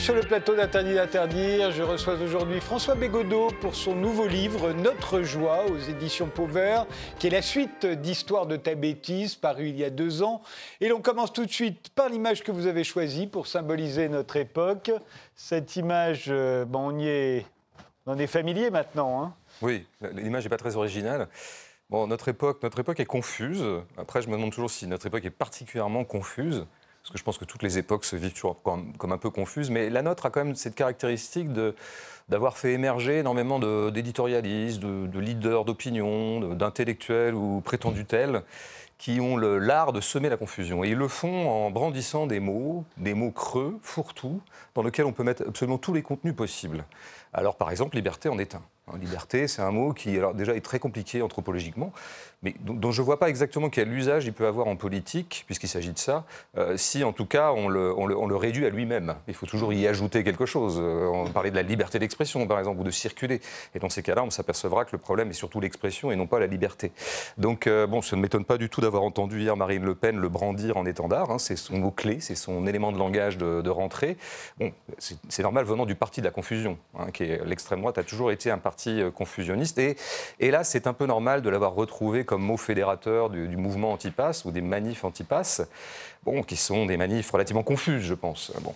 Sur le plateau d'Interdit d'interdire. Je reçois aujourd'hui François Bégodeau pour son nouveau livre Notre joie aux éditions Pauvert, qui est la suite d'Histoire de ta bêtise, paru il y a deux ans. Et l'on commence tout de suite par l'image que vous avez choisie pour symboliser notre époque. Cette image, euh, bon, on y est, on en est familier maintenant. Hein oui, l'image n'est pas très originale. Bon, notre époque, notre époque est confuse. Après, je me demande toujours si notre époque est particulièrement confuse parce que je pense que toutes les époques se vivent toujours comme, un peu confuses, mais la nôtre a quand même cette caractéristique d'avoir fait émerger énormément d'éditorialistes, de, leaders d'opinion, d'intellectuels ou prétendus tels, qui ont l'art de semer la confusion. Et ils le font en brandissant des mots, des mots creux, fourre-tout, dans lesquels on peut mettre absolument tous les contenus possibles. Alors, par exemple, liberté en est un. Liberté, c'est un mot qui alors, déjà est très compliqué anthropologiquement, mais dont je ne vois pas exactement quel usage il peut avoir en politique, puisqu'il s'agit de ça, euh, si en tout cas on le, réduit à lui-même. Il faut toujours y ajouter quelque chose. Euh, on parlait de la liberté d'expression, par exemple, ou de circuler. Et dans ces cas-là, on s'apercevra que le problème est surtout l'expression et non pas la liberté. Donc, euh, bon, ça ne m'étonne pas du tout d'avoir entendu hier Marine Le Pen le brandir en étendard. Hein. c'est son mot-clé, c'est son élément de langage de, rentrée. Bon, c'est normal venant du parti de la confusion, hein, qui est l'extrême droite, a toujours été un parti confusionniste. Et là, c'est un peu normal de l'avoir retrouvé comme mot fédérateur du, mouvement anti-pass ou des manifs anti-pass, bon, qui sont des manifs relativement confuses, je pense. Bon.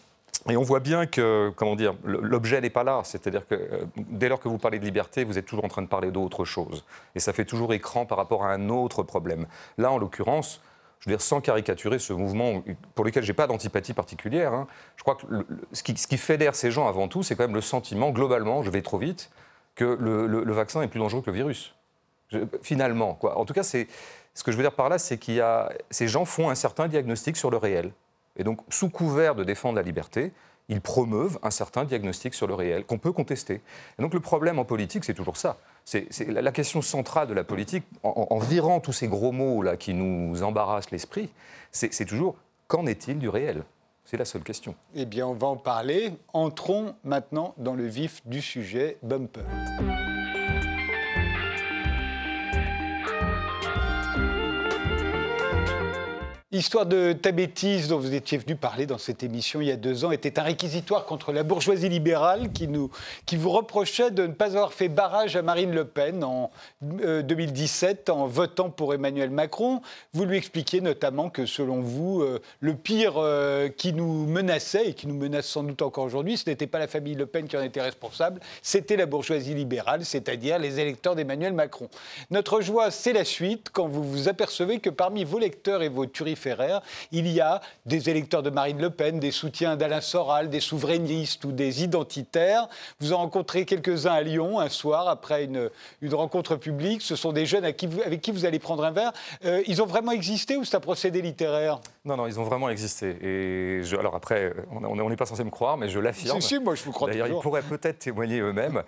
Et on voit bien que, comment dire, l'objet n'est pas là. C'est-à-dire que euh, dès lors que vous parlez de liberté, vous êtes toujours en train de parler d'autre chose. Et ça fait toujours écran par rapport à un autre problème. Là, en l'occurrence, je veux dire, sans caricaturer ce mouvement pour lequel je n'ai pas d'antipathie particulière, hein, je crois que ce, qui, ce, qui, fédère ces gens avant tout, c'est quand même le sentiment, globalement, je vais trop vite, que le vaccin est plus dangereux que le virus finalement, quoi. En tout cas, ce que je veux dire par là, c'est qu'il y a ces gens font un certain diagnostic sur le réel, et donc sous couvert de défendre la liberté, ils promeuvent un certain diagnostic sur le réel qu'on peut contester. Et donc le problème en politique, c'est toujours ça. C'est la question centrale de la politique, en, virant tous ces gros mots là qui nous embarrassent l'esprit, c'est toujours qu'en est-il du réel? C'est la seule question. Eh bien, on va en parler. Entrons maintenant dans le vif du sujet bumper. L'histoire de ta bêtise dont vous étiez venu parler dans cette émission il y a deux ans était un réquisitoire contre la bourgeoisie libérale qui, nous, qui vous reprochait de ne pas avoir fait barrage à Marine Le Pen en 2017 euh, en votant pour Emmanuel Macron. Vous lui expliquiez notamment que selon vous, euh, le pire euh, qui nous menaçait et qui nous menace sans doute encore aujourd'hui, ce n'était pas la famille Le Pen qui en était responsable, c'était la bourgeoisie libérale, c'est-à-dire les électeurs d'Emmanuel Macron. Notre joie, c'est la suite quand vous vous apercevez que parmi vos lecteurs et vos il y a des électeurs de Marine Le Pen, des soutiens d'Alain Soral, des souverainistes ou des identitaires. Vous en rencontrez quelques-uns à Lyon un soir après une, une rencontre publique. Ce sont des jeunes avec qui vous, allez prendre un verre. Euh, ils ont vraiment existé ou c'est un procédé littéraire? Non, non, ils ont vraiment existé. Et je, alors après, on n'est pas censé me croire, mais je l'affirme. Si, si, moi je vous crois D'ailleurs, ils pourraient peut-être témoigner eux-mêmes.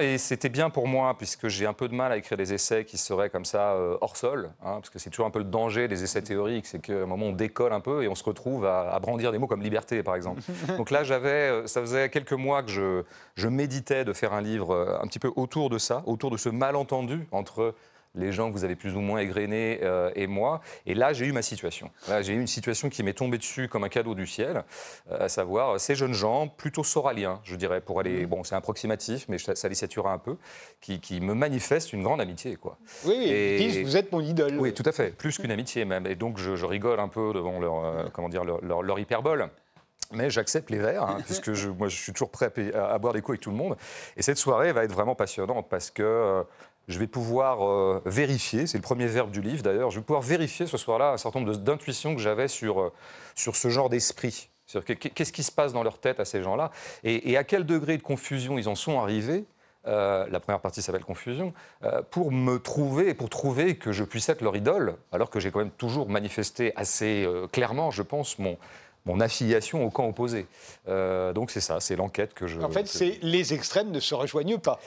et c'était bien pour moi, puisque j'ai un peu de mal à écrire des essais qui seraient comme ça euh, hors sol, hein, parce que c'est toujours un peu le danger des essais théoriques, c'est que un moment, on décolle un peu et on se retrouve à, brandir des mots comme liberté, par exemple. Donc là, j'avais, euh, ça faisait quelques mois que je, je méditais de faire un livre euh, un petit peu autour de ça, autour de ce malentendu entre les gens que vous avez plus ou moins égrenés euh, et moi. Et là, j'ai eu ma situation. j'ai eu une situation qui m'est tombée dessus comme un cadeau du ciel, à savoir ces jeunes gens, plutôt soraliens, je dirais, pour aller. Mmh. Bon, c'est approximatif, mais ça, les satura un peu, qui, qui, me manifestent une grande amitié. Quoi. Oui, et, vous êtes mon idole. Oui, tout à fait, plus qu'une amitié même. Et donc, je, rigole un peu devant leur, euh, comment dire, leur, leur, hyperbole. Mais j'accepte les verres, hein, puisque je, moi, je suis toujours prêt à, boire des coups avec tout le monde. Et cette soirée va être vraiment passionnante parce que euh, je vais pouvoir euh, vérifier, c'est le premier verbe du livre d'ailleurs, je vais pouvoir vérifier ce soir-là un certain nombre d'intuitions que j'avais sur, euh, sur ce genre d'esprit. Qu'est-ce qui se passe dans leur tête à ces gens-là et, à quel degré de confusion ils en sont arrivés euh, la première partie s'appelle confusion, pour me trouver et pour trouver que je puisse être leur idole, alors que j'ai quand même toujours manifesté assez clairement, je pense, mon, mon affiliation au camp opposé. donc c'est ça, c'est l'enquête que je. En fait, c'est les extrêmes ne se rejoignent pas.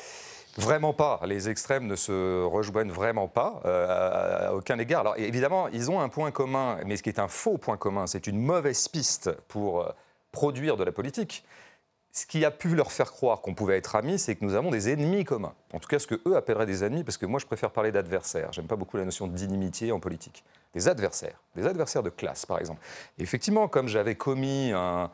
Vraiment pas. Les extrêmes ne se rejoignent vraiment pas, euh, à, aucun égard. Alors évidemment, ils ont un point commun, mais ce qui est un faux point commun, c'est une mauvaise piste pour euh, produire de la politique. Ce qui a pu leur faire croire qu'on pouvait être amis, c'est que nous avons des ennemis communs. En tout cas, ce que eux appelleraient des ennemis, parce que moi, je préfère parler d'adversaires. J'aime pas beaucoup la notion d'inimitié en politique. Des adversaires, des adversaires de classe, par exemple. Effectivement, comme j'avais commis un,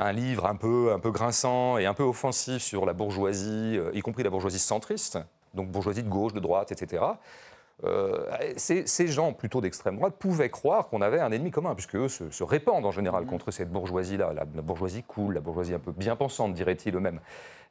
un livre un peu, un peu grinçant et un peu offensif sur la bourgeoisie, euh, y compris la bourgeoisie centriste, donc bourgeoisie de gauche, de droite, etc. Euh, ces, gens plutôt d'extrême droite pouvaient croire qu'on avait un ennemi commun, puisque eux se, répandent en général mmh. contre cette bourgeoisie-là, la, bourgeoisie cool, la bourgeoisie un peu bien pensante, dirait-il eux-mêmes.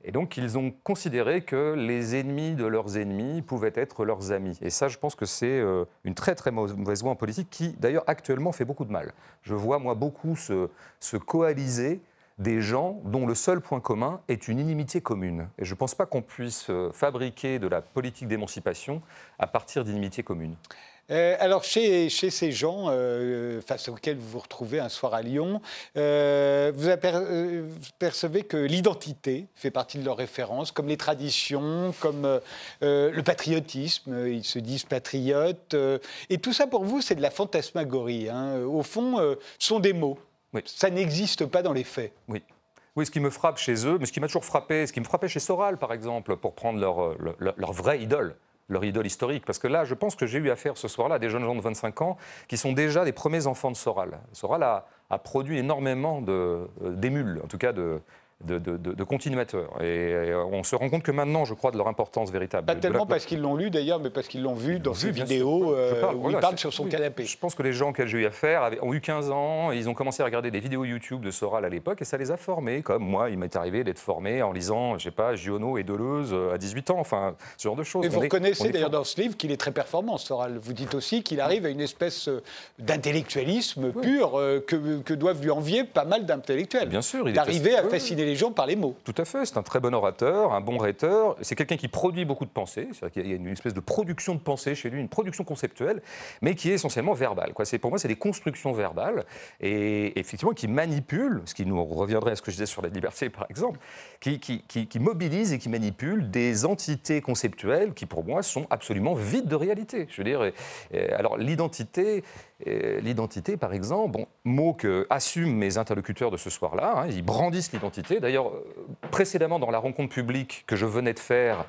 Et donc ils ont considéré que les ennemis de leurs ennemis pouvaient être leurs amis. Et ça, je pense que c'est euh, une très très mauvaise voie en politique qui, d'ailleurs, actuellement fait beaucoup de mal. Je vois, moi, beaucoup se, se coaliser des gens dont le seul point commun est une inimitié commune. Et je ne pense pas qu'on puisse euh, fabriquer de la politique d'émancipation à partir d'inimitiés communes. Euh, alors, chez, ces gens euh, face auxquels vous vous retrouvez un soir à Lyon, vous, percevez que l'identité fait partie de leurs références, comme les traditions, comme le patriotisme. Ils se disent patriotes. et tout ça, pour vous, c'est de la fantasmagorie. Hein. Au fond, ce sont des mots. Ça n'existe pas dans les faits. Oui. Oui, ce qui me frappe chez eux, mais ce qui m'a toujours frappé, ce qui me frappait chez Soral, par exemple, pour prendre leur, euh, leur, vraie idole, leur idole historique. Parce que là, je pense que j'ai eu affaire ce soir-là à des jeunes gens de 25 ans qui sont déjà des premiers enfants de Soral. Soral a, a produit énormément euh, d'émules, en tout cas de, de, continuateurs. Et, on se rend compte que maintenant, je crois, de leur importance véritable. Pas tellement parce qu'ils l'ont lu d'ailleurs, mais parce qu'ils l'ont vu dans ces vidéos euh, où il parle sur son canapé. Je pense que les gens auxquels j'ai eu affaire ont eu 15 ans, et ils ont commencé à regarder des vidéos YouTube de Soral à l'époque, et ça les a formés. Comme moi, il m'est arrivé d'être formé en lisant, je sais pas, Giono et Deleuze euh, à 18 ans, enfin, ce genre de choses. Et vous reconnaissez d'ailleurs dans ce livre qu'il est très performant, Soral. Vous dites aussi qu'il arrive à une espèce euh, d'intellectualisme pur que, que, doivent lui envier pas mal d'intellectuels. Bien sûr, il D'arriver à fasciner gens par les mots. Tout à fait, c'est un très bon orateur, un bon rhéteur. C'est quelqu'un qui produit beaucoup de pensées, c'est-à-dire qu'il y a une espèce de production de pensée chez lui, une production conceptuelle, mais qui est essentiellement verbale. Pour moi, c'est des constructions verbales et effectivement qui manipulent, ce qui nous reviendrait à ce que je disais sur la liberté par exemple, qui, qui, mobilisent et qui manipulent des entités conceptuelles qui pour moi sont absolument vides de réalité. Je veux dire, alors l'identité, l'identité, par exemple, bon, mot que assument mes interlocuteurs de ce soir-là, hein, ils brandissent l'identité. D'ailleurs, précédemment, dans la rencontre publique que je venais de faire,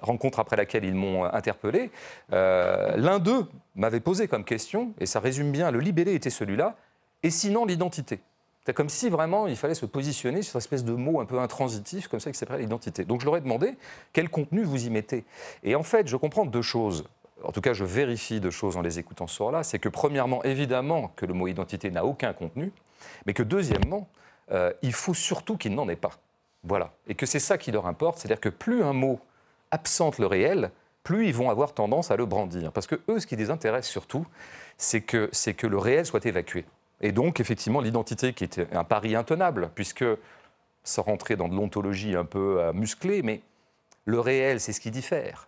rencontre après laquelle ils m'ont interpellé, euh, l'un d'eux m'avait posé comme question, et ça résume bien, le libellé était celui-là, et sinon l'identité. C'est comme si vraiment il fallait se positionner sur une espèce de mot un peu intransitif, comme ça, qui s'appelle l'identité. Donc je leur ai demandé quel contenu vous y mettez. Et en fait, je comprends deux choses en tout cas je vérifie deux choses en les écoutant ce soir-là, c'est que premièrement, évidemment, que le mot identité n'a aucun contenu, mais que deuxièmement, euh, il faut surtout qu'il n'en ait pas. Voilà. Et que c'est ça qui leur importe, c'est-à-dire que plus un mot absente le réel, plus ils vont avoir tendance à le brandir. Parce que eux, ce qui les intéresse surtout, c'est que, c'est que le réel soit évacué. Et donc, effectivement, l'identité qui était un pari intenable, puisque, sans rentrer dans de l'ontologie un peu euh, musclée, mais le réel, c'est ce qui diffère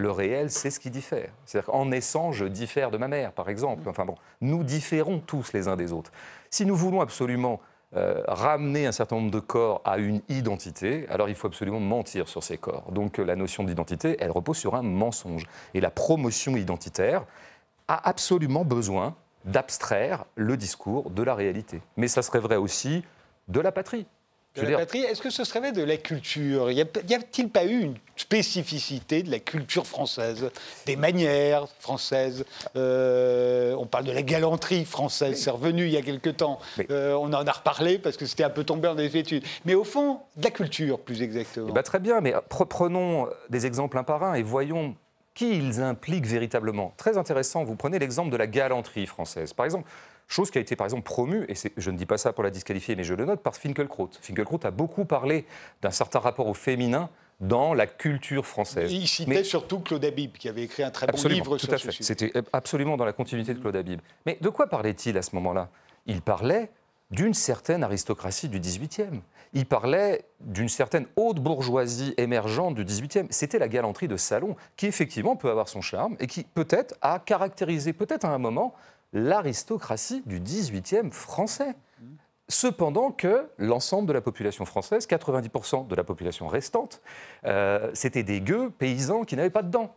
le réel, c'est ce qui diffère. C'est-à-dire qu'en naissant, je diffère de ma mère, par exemple. Enfin bon, nous différons tous les uns des autres. Si nous voulons absolument euh, ramener un certain nombre de corps à une identité, alors il faut absolument mentir sur ces corps. Donc la notion d'identité, elle repose sur un mensonge. Et la promotion identitaire a absolument besoin d'abstraire le discours de la réalité. Mais ça serait vrai aussi de la patrie. De la patrie, est-ce que ce serait de la culture? Y a-t-il pas eu une spécificité de la culture française, des manières françaises? Euh, On parle de la galanterie française, c'est revenu il y a quelque temps. Euh, on en a reparlé parce que c'était un peu tombé en des études. Mais au fond, de la culture, plus exactement. Ben, très bien, mais prenons des exemples un par un et voyons qui ils impliquent véritablement. Très intéressant, vous prenez l'exemple de la galanterie française. Par exemple, Chose qui a été par exemple promue, et je ne dis pas ça pour la disqualifier, mais je le note, par Finkelkraut. Finkelkraut a beaucoup parlé d'un certain rapport au féminin dans la culture française. Il citait surtout Claude Habib, qui avait écrit un très bon livre tout à fait. C'était absolument dans la continuité de Claude Habib. Mais de quoi parlait-il à ce moment-là? Il parlait d'une certaine aristocratie du XVIIIe. Il parlait d'une certaine haute bourgeoisie émergente du XVIIIe. C'était la galanterie de salon, qui effectivement peut avoir son charme et qui peut-être a caractérisé, peut-être à un moment, l'aristocratie du XVIIIe français. Cependant que l'ensemble de la population française, 90% de la population restante, euh, c'était des gueux paysans qui n'avaient pas de dents.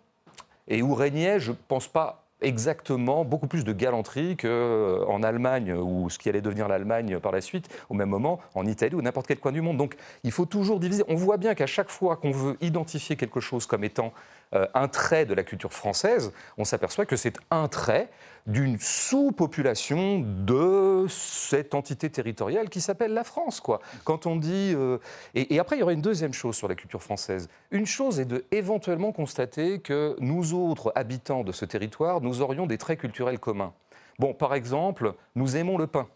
Et où régnait, je ne pense pas exactement beaucoup plus de galanterie qu'en euh, Allemagne, ou ce qui allait devenir l'Allemagne par la suite, au même moment en Italie ou n'importe quel coin du monde. Donc il faut toujours diviser. On voit bien qu'à chaque fois qu'on veut identifier quelque chose comme étant euh, un trait de la culture française, on s'aperçoit que c'est un trait d'une sous-population de cette entité territoriale qui s'appelle la France. Quoi. Quand on dit... Euh, et, après, il y aurait une deuxième chose sur la culture française. Une chose est de éventuellement constater que nous autres habitants de ce territoire, nous aurions des traits culturels communs. Bon, par exemple, nous aimons le pain.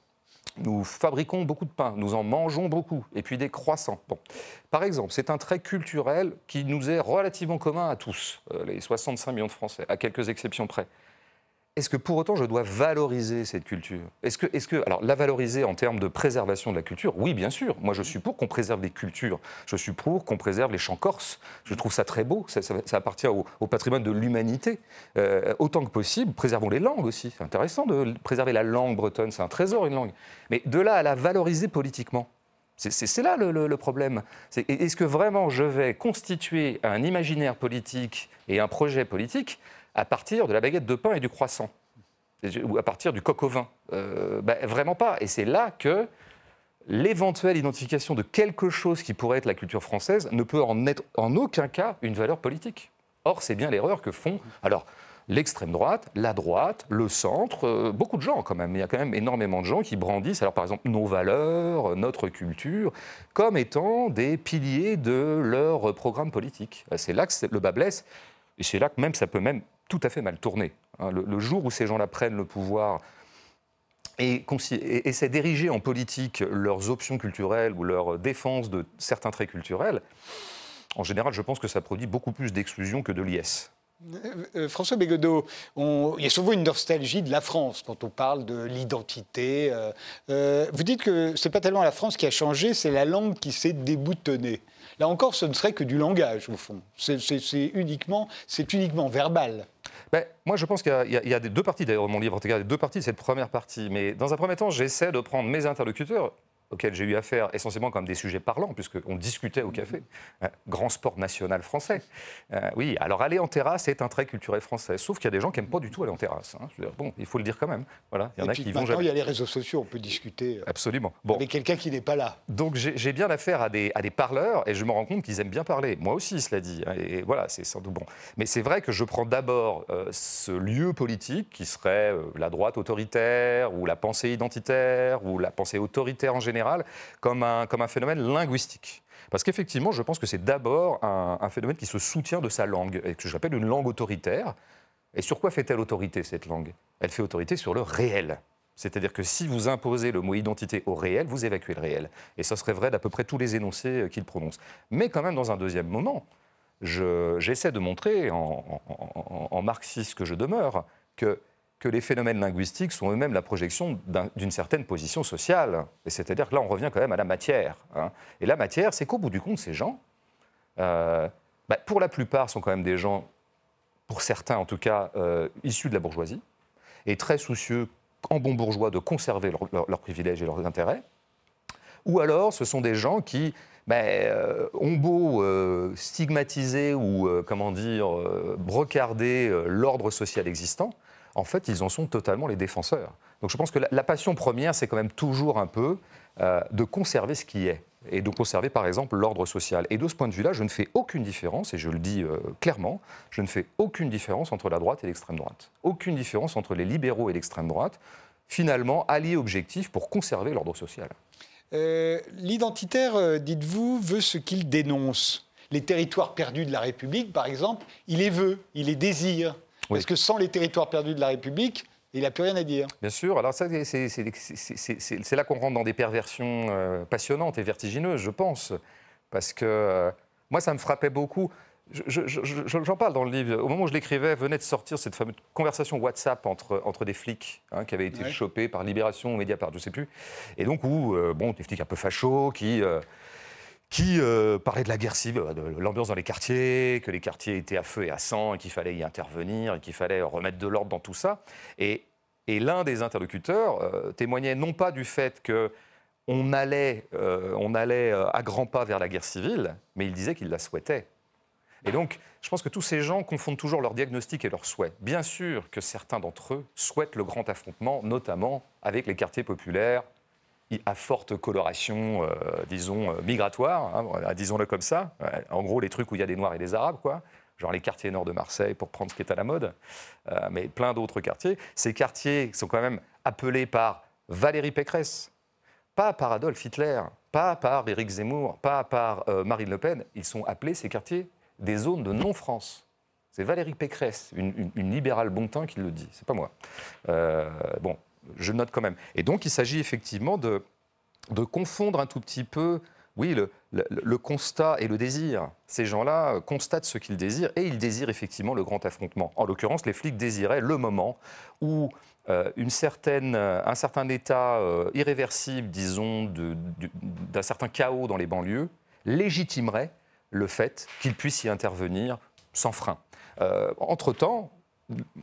Nous fabriquons beaucoup de pain, nous en mangeons beaucoup, et puis des croissants. Bon. Par exemple, c'est un trait culturel qui nous est relativement commun à tous, euh, les 65 millions de Français, à quelques exceptions près est-ce que pour autant je dois valoriser cette culture? Est-ce que, est que, alors la valoriser en termes de préservation de la culture? Oui, bien sûr. Moi, je suis pour qu'on préserve les cultures. Je suis pour qu'on préserve les chants corses. Je trouve ça très beau. Ça, appartient au, patrimoine de l'humanité. Euh, autant que possible, préservons les langues aussi. C'est intéressant de préserver la langue bretonne. C'est un trésor, une langue. Mais de là à la valoriser politiquement, c'est là le, le problème. Est-ce que vraiment je vais constituer un imaginaire politique et un projet politique à partir de la baguette de pain et du croissant, ou à partir du coq au vin. Euh, ben, vraiment pas. Et c'est là que l'éventuelle identification de quelque chose qui pourrait être la culture française ne peut en être en aucun cas une valeur politique. Or, c'est bien l'erreur que font. Alors, l'extrême droite, la droite, le centre, euh, beaucoup de gens quand même. Il y a quand même énormément de gens qui brandissent, alors par exemple, nos valeurs, notre culture, comme étant des piliers de leur programme politique. C'est là que le bas blesse, et c'est là que même ça peut même tout à fait mal tourné. Hein. Le, jour où ces gens-là prennent le pouvoir et, essaient d'ériger en politique leurs options culturelles ou leur défense de certains traits culturels, en général, je pense que ça produit beaucoup plus d'exclusion que de liesse. Euh, euh, François Bégodeau, il y a souvent une nostalgie de la France quand on parle de l'identité. Euh, vous dites que ce n'est pas tellement la France qui a changé, c'est la langue qui s'est déboutonnée. Là encore, ce ne serait que du langage, au fond. C'est uniquement, uniquement verbal. Ben, moi, je pense qu'il y, a deux parties, d'ailleurs, mon livre. Il y a deux parties, cette première partie. Mais dans un premier temps, j'essaie de prendre mes interlocuteurs auxquels j'ai eu affaire essentiellement comme des sujets parlants, puisqu'on discutait au café. Euh, grand sport national français. Euh, oui, alors aller en terrasse est un trait culturel français, sauf qu'il y a des gens qui n'aiment pas du tout aller en terrasse. Hein. bon, il faut le dire quand même. Voilà, il y en a qui vont jamais. il y a les réseaux sociaux, on peut discuter. Euh, Absolument. Bon. Avec quelqu'un qui n'est pas là. Donc j'ai bien affaire à des, à des parleurs et je me rends compte qu'ils aiment bien parler. Moi aussi, cela dit. Hein, et voilà, c'est sans doute bon. Mais c'est vrai que je prends d'abord ce lieu politique qui serait la droite autoritaire ou la pensée identitaire ou la pensée autoritaire en général comme un, comme un phénomène linguistique. Parce qu'effectivement, je pense que c'est d'abord un, phénomène qui se soutient de sa langue, et que j'appelle une langue autoritaire. Et sur quoi fait-elle autorité, cette langue? Elle fait autorité sur le réel. C'est-à-dire que si vous imposez le mot identité au réel, vous évacuez le réel. Et ça serait vrai d'à peu près tous les énoncés euh, qu'il prononce. Mais quand même, dans un deuxième moment, j'essaie de montrer, en, en marxiste que je demeure, que que les phénomènes linguistiques sont eux-mêmes la projection d'une certaine position sociale. Et c'est-à-dire que là, on revient quand même à la matière. Hein. Et la matière, c'est qu'au bout du compte, ces gens, euh, bah, pour la plupart, sont quand même des gens, pour certains en tout cas, euh, issus de la bourgeoisie, et très soucieux, en bon bourgeois, de conserver leurs privilèges et leurs intérêts. Ou alors, ce sont des gens qui bah, euh, ont beau stigmatiser ou, comment dire, brocarder l'ordre social existant, en fait, ils en sont totalement les défenseurs. Donc je pense que la, passion première, c'est quand même toujours un peu euh, de conserver ce qui est et de conserver par exemple l'ordre social. Et de ce point de vue-là, je ne fais aucune différence, et je le dis euh, clairement, je ne fais aucune différence entre la droite et l'extrême droite. Aucune différence entre les libéraux et l'extrême droite. Finalement, alliés objectifs pour conserver l'ordre social. Euh, l'identitaire, dites-vous, veut ce qu'il dénonce. Les territoires perdus de la République, par exemple, il les veut, il les désire. Parce que sans les territoires perdus de la République, il n'a plus rien à dire. Bien sûr. Alors ça, c'est là qu'on rentre dans des perversions euh, passionnantes et vertigineuses, je pense. Parce que euh, moi, ça me frappait beaucoup. J'en parle dans le livre. Au moment où je l'écrivais, venait de sortir cette fameuse conversation WhatsApp entre, entre des flics hein, qui avaient été chopés par Libération ou Mediapart, je ne sais plus. Et donc, où, euh, bon, des flics un peu fachos qui qui euh, parlait de la guerre civile, de l'ambiance dans les quartiers, que les quartiers étaient à feu et à sang, et qu'il fallait y intervenir, et qu'il fallait remettre de l'ordre dans tout ça. Et, l'un des interlocuteurs euh, témoignait non pas du fait que on allait, euh, on allait à grands pas vers la guerre civile, mais il disait qu'il la souhaitait. Et donc, je pense que tous ces gens confondent toujours leur diagnostic et leurs souhaits. Bien sûr que certains d'entre eux souhaitent le grand affrontement, notamment avec les quartiers populaires, à forte coloration, euh, disons, euh, migratoire, hein, disons-le comme ça. En gros, les trucs où il y a des Noirs et des Arabes, quoi. genre les quartiers nord de Marseille, pour prendre ce qui est à la mode, euh, mais plein d'autres quartiers. Ces quartiers sont quand même appelés par Valérie Pécresse, pas par Adolf Hitler, pas par Éric Zemmour, pas par euh, Marine Le Pen. Ils sont appelés, ces quartiers, des zones de non-France. C'est Valérie Pécresse, une, libérale bon teint, qui le dit, c'est pas moi. Euh, bon, je note quand même. Et donc, il s'agit effectivement de, confondre un tout petit peu oui, le, constat et le désir. Ces gens-là euh, constatent ce qu'ils désirent et ils désirent effectivement le grand affrontement. En l'occurrence, les flics désiraient le moment où euh, une certaine, euh, un certain état irréversible, disons, d'un certain chaos dans les banlieues légitimerait le fait qu'ils puissent y intervenir sans frein. entre-temps,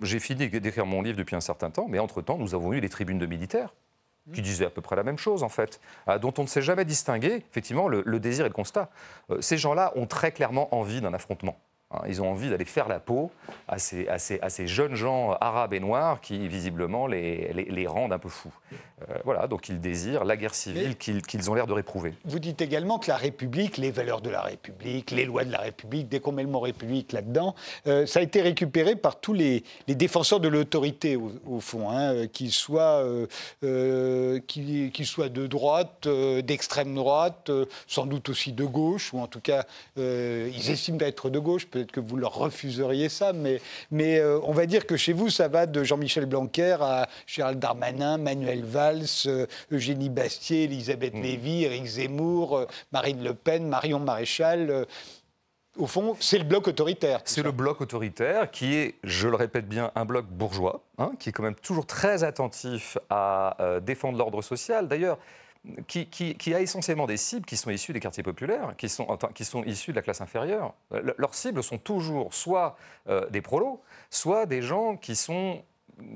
j'ai fini d'écrire mon livre depuis un certain temps, mais entre-temps, nous avons eu les tribunes de militaires qui disaient à peu près la même chose, en fait, dont on ne s'est jamais distingué, effectivement, le, désir et le constat. Euh, ces gens-là ont très clairement envie d'un affrontement. Hein, ils ont envie d'aller faire la peau à ces, à, ces, jeunes gens arabes et noirs qui, visiblement, les, les, rendent un peu fous. Euh, voilà, donc ils désirent la guerre civile qu'ils ont l'air de réprouver. Vous dites également que la République, les valeurs de la République, les lois de la République, dès qu'on met le mot République là-dedans, euh, ça a été récupéré par tous les, les défenseurs de l'autorité, au, fond, hein, qu'ils soient, euh, soient de droite, d'extrême droite, sans doute aussi de gauche, ou en tout cas, ils estiment d'être de gauche, peut que vous leur refuseriez ça, mais, mais euh, on va dire que chez vous, ça va de Jean-Michel Blanquer à Gérald Darmanin, Manuel Valls, euh, Eugénie Bastier, Elisabeth mmh. Lévy, Éric Zemmour, euh, Marine Le Pen, Marion Maréchal. au fond, c'est le bloc autoritaire. C'est le bloc autoritaire qui est, je le répète bien, un bloc bourgeois, hein, qui est quand même toujours très attentif à défendre l'ordre social. D'ailleurs, qui, a essentiellement des cibles qui sont issues des quartiers populaires, qui sont, qui sont issues de la classe inférieure. leurs cibles sont toujours soit euh, des prolos, soit des gens qui sont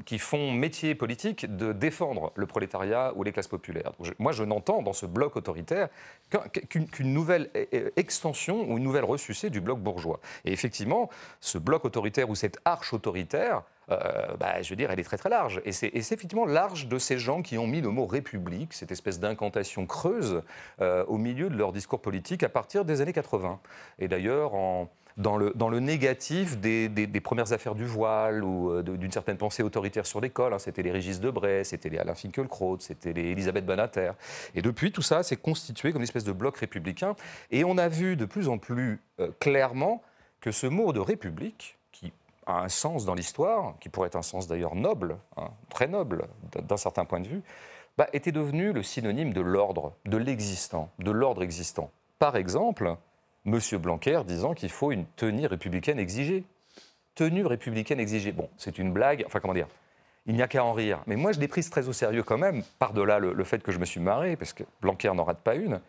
qui font métier politique de défendre le prolétariat ou les classes populaires. moi, je n'entends dans ce bloc autoritaire qu'une nouvelle e, e, extension ou une nouvelle ressucée du bloc bourgeois. Et effectivement, ce bloc autoritaire ou cette arche autoritaire, euh, bah, je veux dire, elle est très très large. Et c'est effectivement large de ces gens qui ont mis le mot République, cette espèce d'incantation creuse, euh, au milieu de leur discours politique à partir des années 80. Et d'ailleurs, en, dans le, dans le négatif des, des, premières affaires du voile ou euh, d'une certaine pensée autoritaire sur l'école. Hein. C'était les Régis Debray, c'était les Alain Finkielkraut, c'était les Elisabeth Banater. Et depuis, tout ça s'est constitué comme une espèce de bloc républicain. Et on a vu de plus en plus euh, clairement que ce mot de république, qui a un sens dans l'histoire, qui pourrait être un sens d'ailleurs noble, hein, très noble d'un certain point de vue, bah, était devenu le synonyme de l'ordre, de l'existant, de l'ordre existant. Par exemple, M. Blanquer disant qu'il faut une tenue républicaine exigée. Tenue républicaine exigée. Bon, c'est une blague, enfin comment dire il n'y a qu'à en rire. Mais moi, je l'ai prise très au sérieux quand même, par-delà le, fait que je me suis marré, parce que Blanquer n'en rate pas une.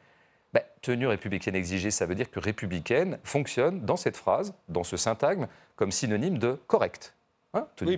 Ben, tenue républicaine exigée, ça veut dire que républicaine fonctionne dans cette phrase, dans ce syntagme, comme synonyme de correct. Hein oui,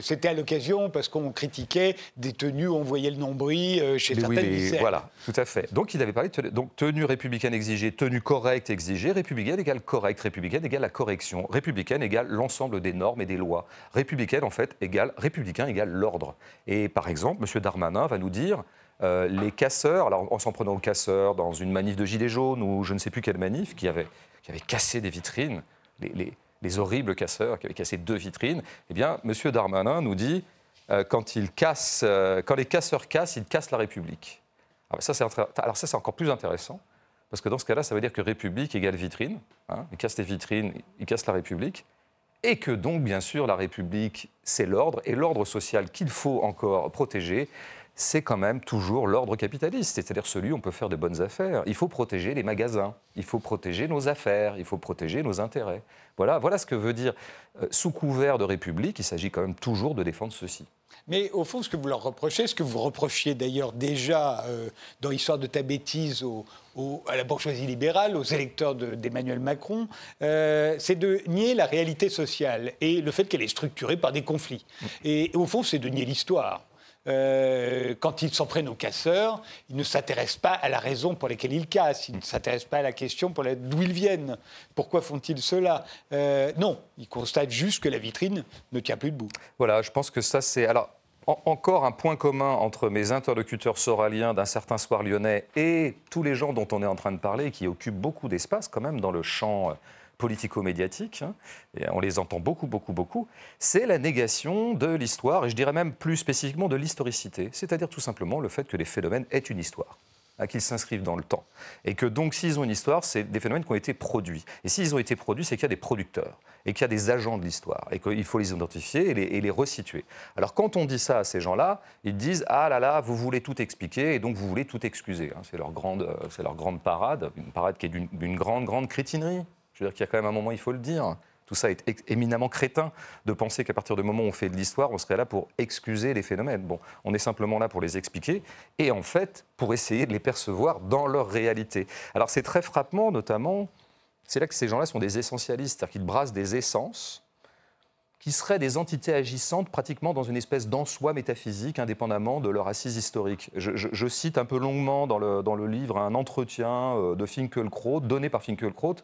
c'était à l'occasion parce qu'on critiquait des tenues on voyait le nombril euh, chez certaines oui, Voilà, tout à fait. Donc il avait parlé de donc, tenue républicaine exigée, tenue correcte exigée, républicaine égale correcte, républicaine égale la correction, républicaine égale l'ensemble des normes et des lois. Républicaine, en fait, égale républicain égale l'ordre. Et par exemple, M. Darmanin va nous dire euh, les casseurs, alors en s'en prenant aux casseurs dans une manif de Gilets jaunes ou je ne sais plus quelle manif, qui avait, qui avait cassé des vitrines, les les horribles casseurs qui avaient cassé deux vitrines, eh bien, M. Darmanin nous dit euh, euh, quand les casseurs cassent, ils cassent la République. Alors ça, c'est encore plus intéressant, parce que dans ce cas-là, ça veut dire que République égale vitrine. Hein, ils cassent les vitrines, ils cassent la République. Et que donc, bien sûr, la République, c'est l'ordre, et l'ordre social qu'il faut encore protéger, c'est quand même toujours l'ordre capitaliste, c'est-à-dire celui où on peut faire de bonnes affaires. Il faut protéger les magasins, il faut protéger nos affaires, il faut protéger nos intérêts. Voilà, voilà ce que veut dire, euh, sous couvert de République, il s'agit quand même toujours de défendre ceci. Mais au fond, ce que vous leur reprochez, ce que vous reprochiez d'ailleurs déjà euh, dans l'histoire de ta bêtise à la bourgeoisie libérale, aux électeurs d'Emmanuel Macron, euh, c'est de nier la réalité sociale et le fait qu'elle est structurée par des conflits. Et au fond, c'est de nier l'histoire. Euh, quand ils s'en prennent aux casseurs, ils ne s'intéressent pas à la raison pour laquelle ils cassent, ils ne s'intéressent pas à la question pour d'où ils viennent, pourquoi font-ils cela? Euh, Non, ils constatent juste que la vitrine ne tient plus debout. Voilà, je pense que ça c'est... Alors, encore un point commun entre mes interlocuteurs soraliens d'un certain soir lyonnais et tous les gens dont on est en train de parler, qui occupent beaucoup d'espace quand même dans le champ politico-médiatiques, hein, et on les entend beaucoup, beaucoup, beaucoup, c'est la négation de l'histoire, et je dirais même plus spécifiquement de l'historicité, c'est-à-dire tout simplement le fait que les phénomènes aient une histoire qu'ils s'inscrivent dans le temps. Et que donc, s'ils ont une histoire, c'est des phénomènes qui ont été produits. Et s'ils ont été produits, c'est qu'il y a des producteurs et qu'il y a des agents de l'histoire et qu'il faut les identifier et les, resituer. Alors, quand on dit ça à ces gens-là, ils disent Ah là là, vous voulez tout expliquer et donc vous voulez tout excuser. Hein. C'est leur, grande, c'est leur grande parade, une parade qui est d'une grande, grande crétinerie. Je veux dire qu'il y a quand même un moment, il faut le dire. Tout ça est éminemment crétin de penser qu'à partir du moment où on fait de l'histoire, on serait là pour excuser les phénomènes. Bon, on est simplement là pour les expliquer et en fait pour essayer de les percevoir dans leur réalité. Alors c'est très frappant, notamment, c'est là que ces gens-là sont des essentialistes, c'est-à-dire qu'ils brassent des essences qui seraient des entités agissantes pratiquement dans une espèce d'en-soi métaphysique, indépendamment de leur assise historique. Je, cite un peu longuement dans le, livre un entretien euh, de Finkelkraut, donné par Finkelkraut,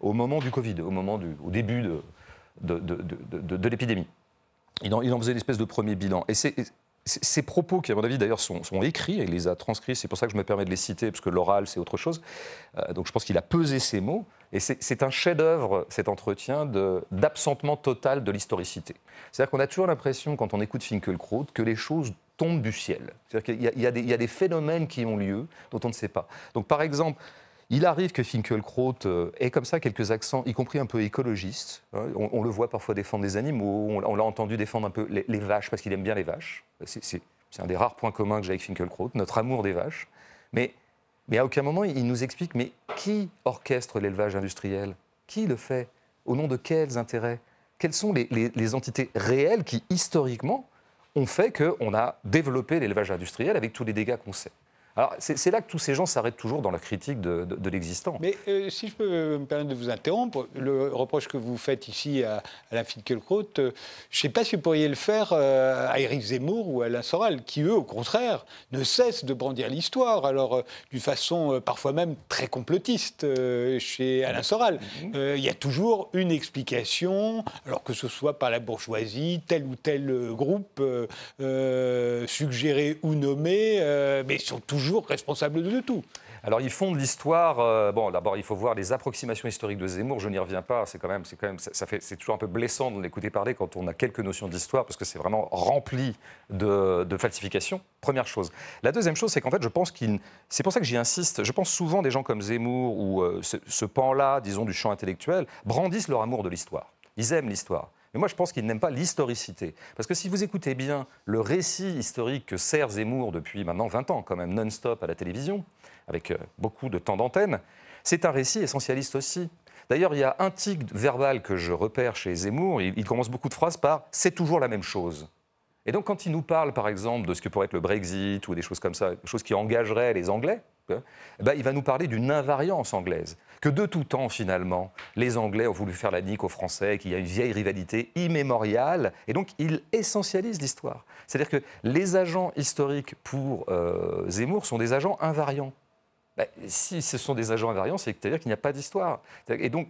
au moment du Covid, au, moment du, au début de, l'épidémie. Il en, il en, faisait une espèce de premier bilan. Et c'est ces propos, qui à mon avis d'ailleurs sont, écrits, et il les a transcrits, c'est pour ça que je me permets de les citer, parce que l'oral c'est autre chose. Euh, donc je pense qu'il a pesé ces mots, et c'est un chef-d'œuvre, cet entretien, d'absentement total de l'historicité. C'est-à-dire qu'on a toujours l'impression, quand on écoute Finkelkraut, que les choses tombent du ciel. C'est-à-dire qu'il y, a des phénomènes qui ont lieu dont on ne sait pas. Donc par exemple, il arrive que Finkelkraut euh, ait comme ça quelques accents, y compris un peu écologistes. Hein. On, le voit parfois défendre des animaux, on, l'a entendu défendre un peu les, vaches parce qu'il aime bien les vaches. C'est un des rares points communs que j'ai avec Finkelkraut, notre amour des vaches. Mais, mais à aucun moment il nous explique mais qui orchestre l'élevage industriel? Qui le fait? Au nom de quels intérêts? Quelles sont les, entités réelles qui, historiquement, ont fait qu'on a développé l'élevage industriel avec tous les dégâts qu'on sait? Alors, c'est là que tous ces gens s'arrêtent toujours dans la critique de, l'existant. Mais euh, si je peux me permettre de vous interrompre, le reproche que vous faites ici à, la Finkielkraut, euh, je ne sais pas si vous pourriez le faire euh, à Éric Zemmour ou à Alain Soral, qui eux, au contraire, ne cessent de brandir l'histoire, alors d'une façon parfois même très complotiste chez Alain Soral. Mhm. Il y a toujours une explication, alors que ce soit par la bourgeoisie, tel ou tel groupe suggéré ou nommé, mais sont toujours responsable de tout. Alors ils font de l'histoire. Euh, bon, d'abord il faut voir les approximations historiques de Zemmour. Je n'y reviens pas. C'est quand même, c'est quand même, ça fait, c'est toujours un peu blessant de l'écouter parler quand on a quelques notions d'histoire parce que c'est vraiment rempli de, de, falsifications. Première chose. La deuxième chose, c'est qu'en fait, je pense qu'il, c'est pour ça que j'y insiste. Je pense souvent des gens comme Zemmour ou euh, ce pan-là, disons, du champ intellectuel, brandissent leur amour de l'histoire. Ils aiment l'histoire. Mais moi, je pense qu'il n'aime pas l'historicité. Parce que si vous écoutez bien le récit historique que sert Zemmour depuis maintenant 20 ans, quand même non-stop à la télévision, avec euh, beaucoup de temps d'antenne, c'est un récit essentialiste aussi. D'ailleurs, il y a un tic verbal que je repère chez Zemmour. Il, commence beaucoup de phrases par c'est toujours la même chose. Et donc, quand il nous parle, par exemple, de ce que pourrait être le Brexit ou des choses comme ça, des choses qui engageraient les Anglais, hein, eh ben, il va nous parler d'une invariance anglaise que de tout temps, finalement, les Anglais ont voulu faire la nique aux Français, qu'il y a une vieille rivalité immémoriale, et donc il essentialise l'histoire. C'est-à-dire que les agents historiques pour euh, Zemmour sont des agents invariants. Ben, si ce sont des agents invariants, c'est-à-dire qu'il n'y a pas d'histoire. Et donc,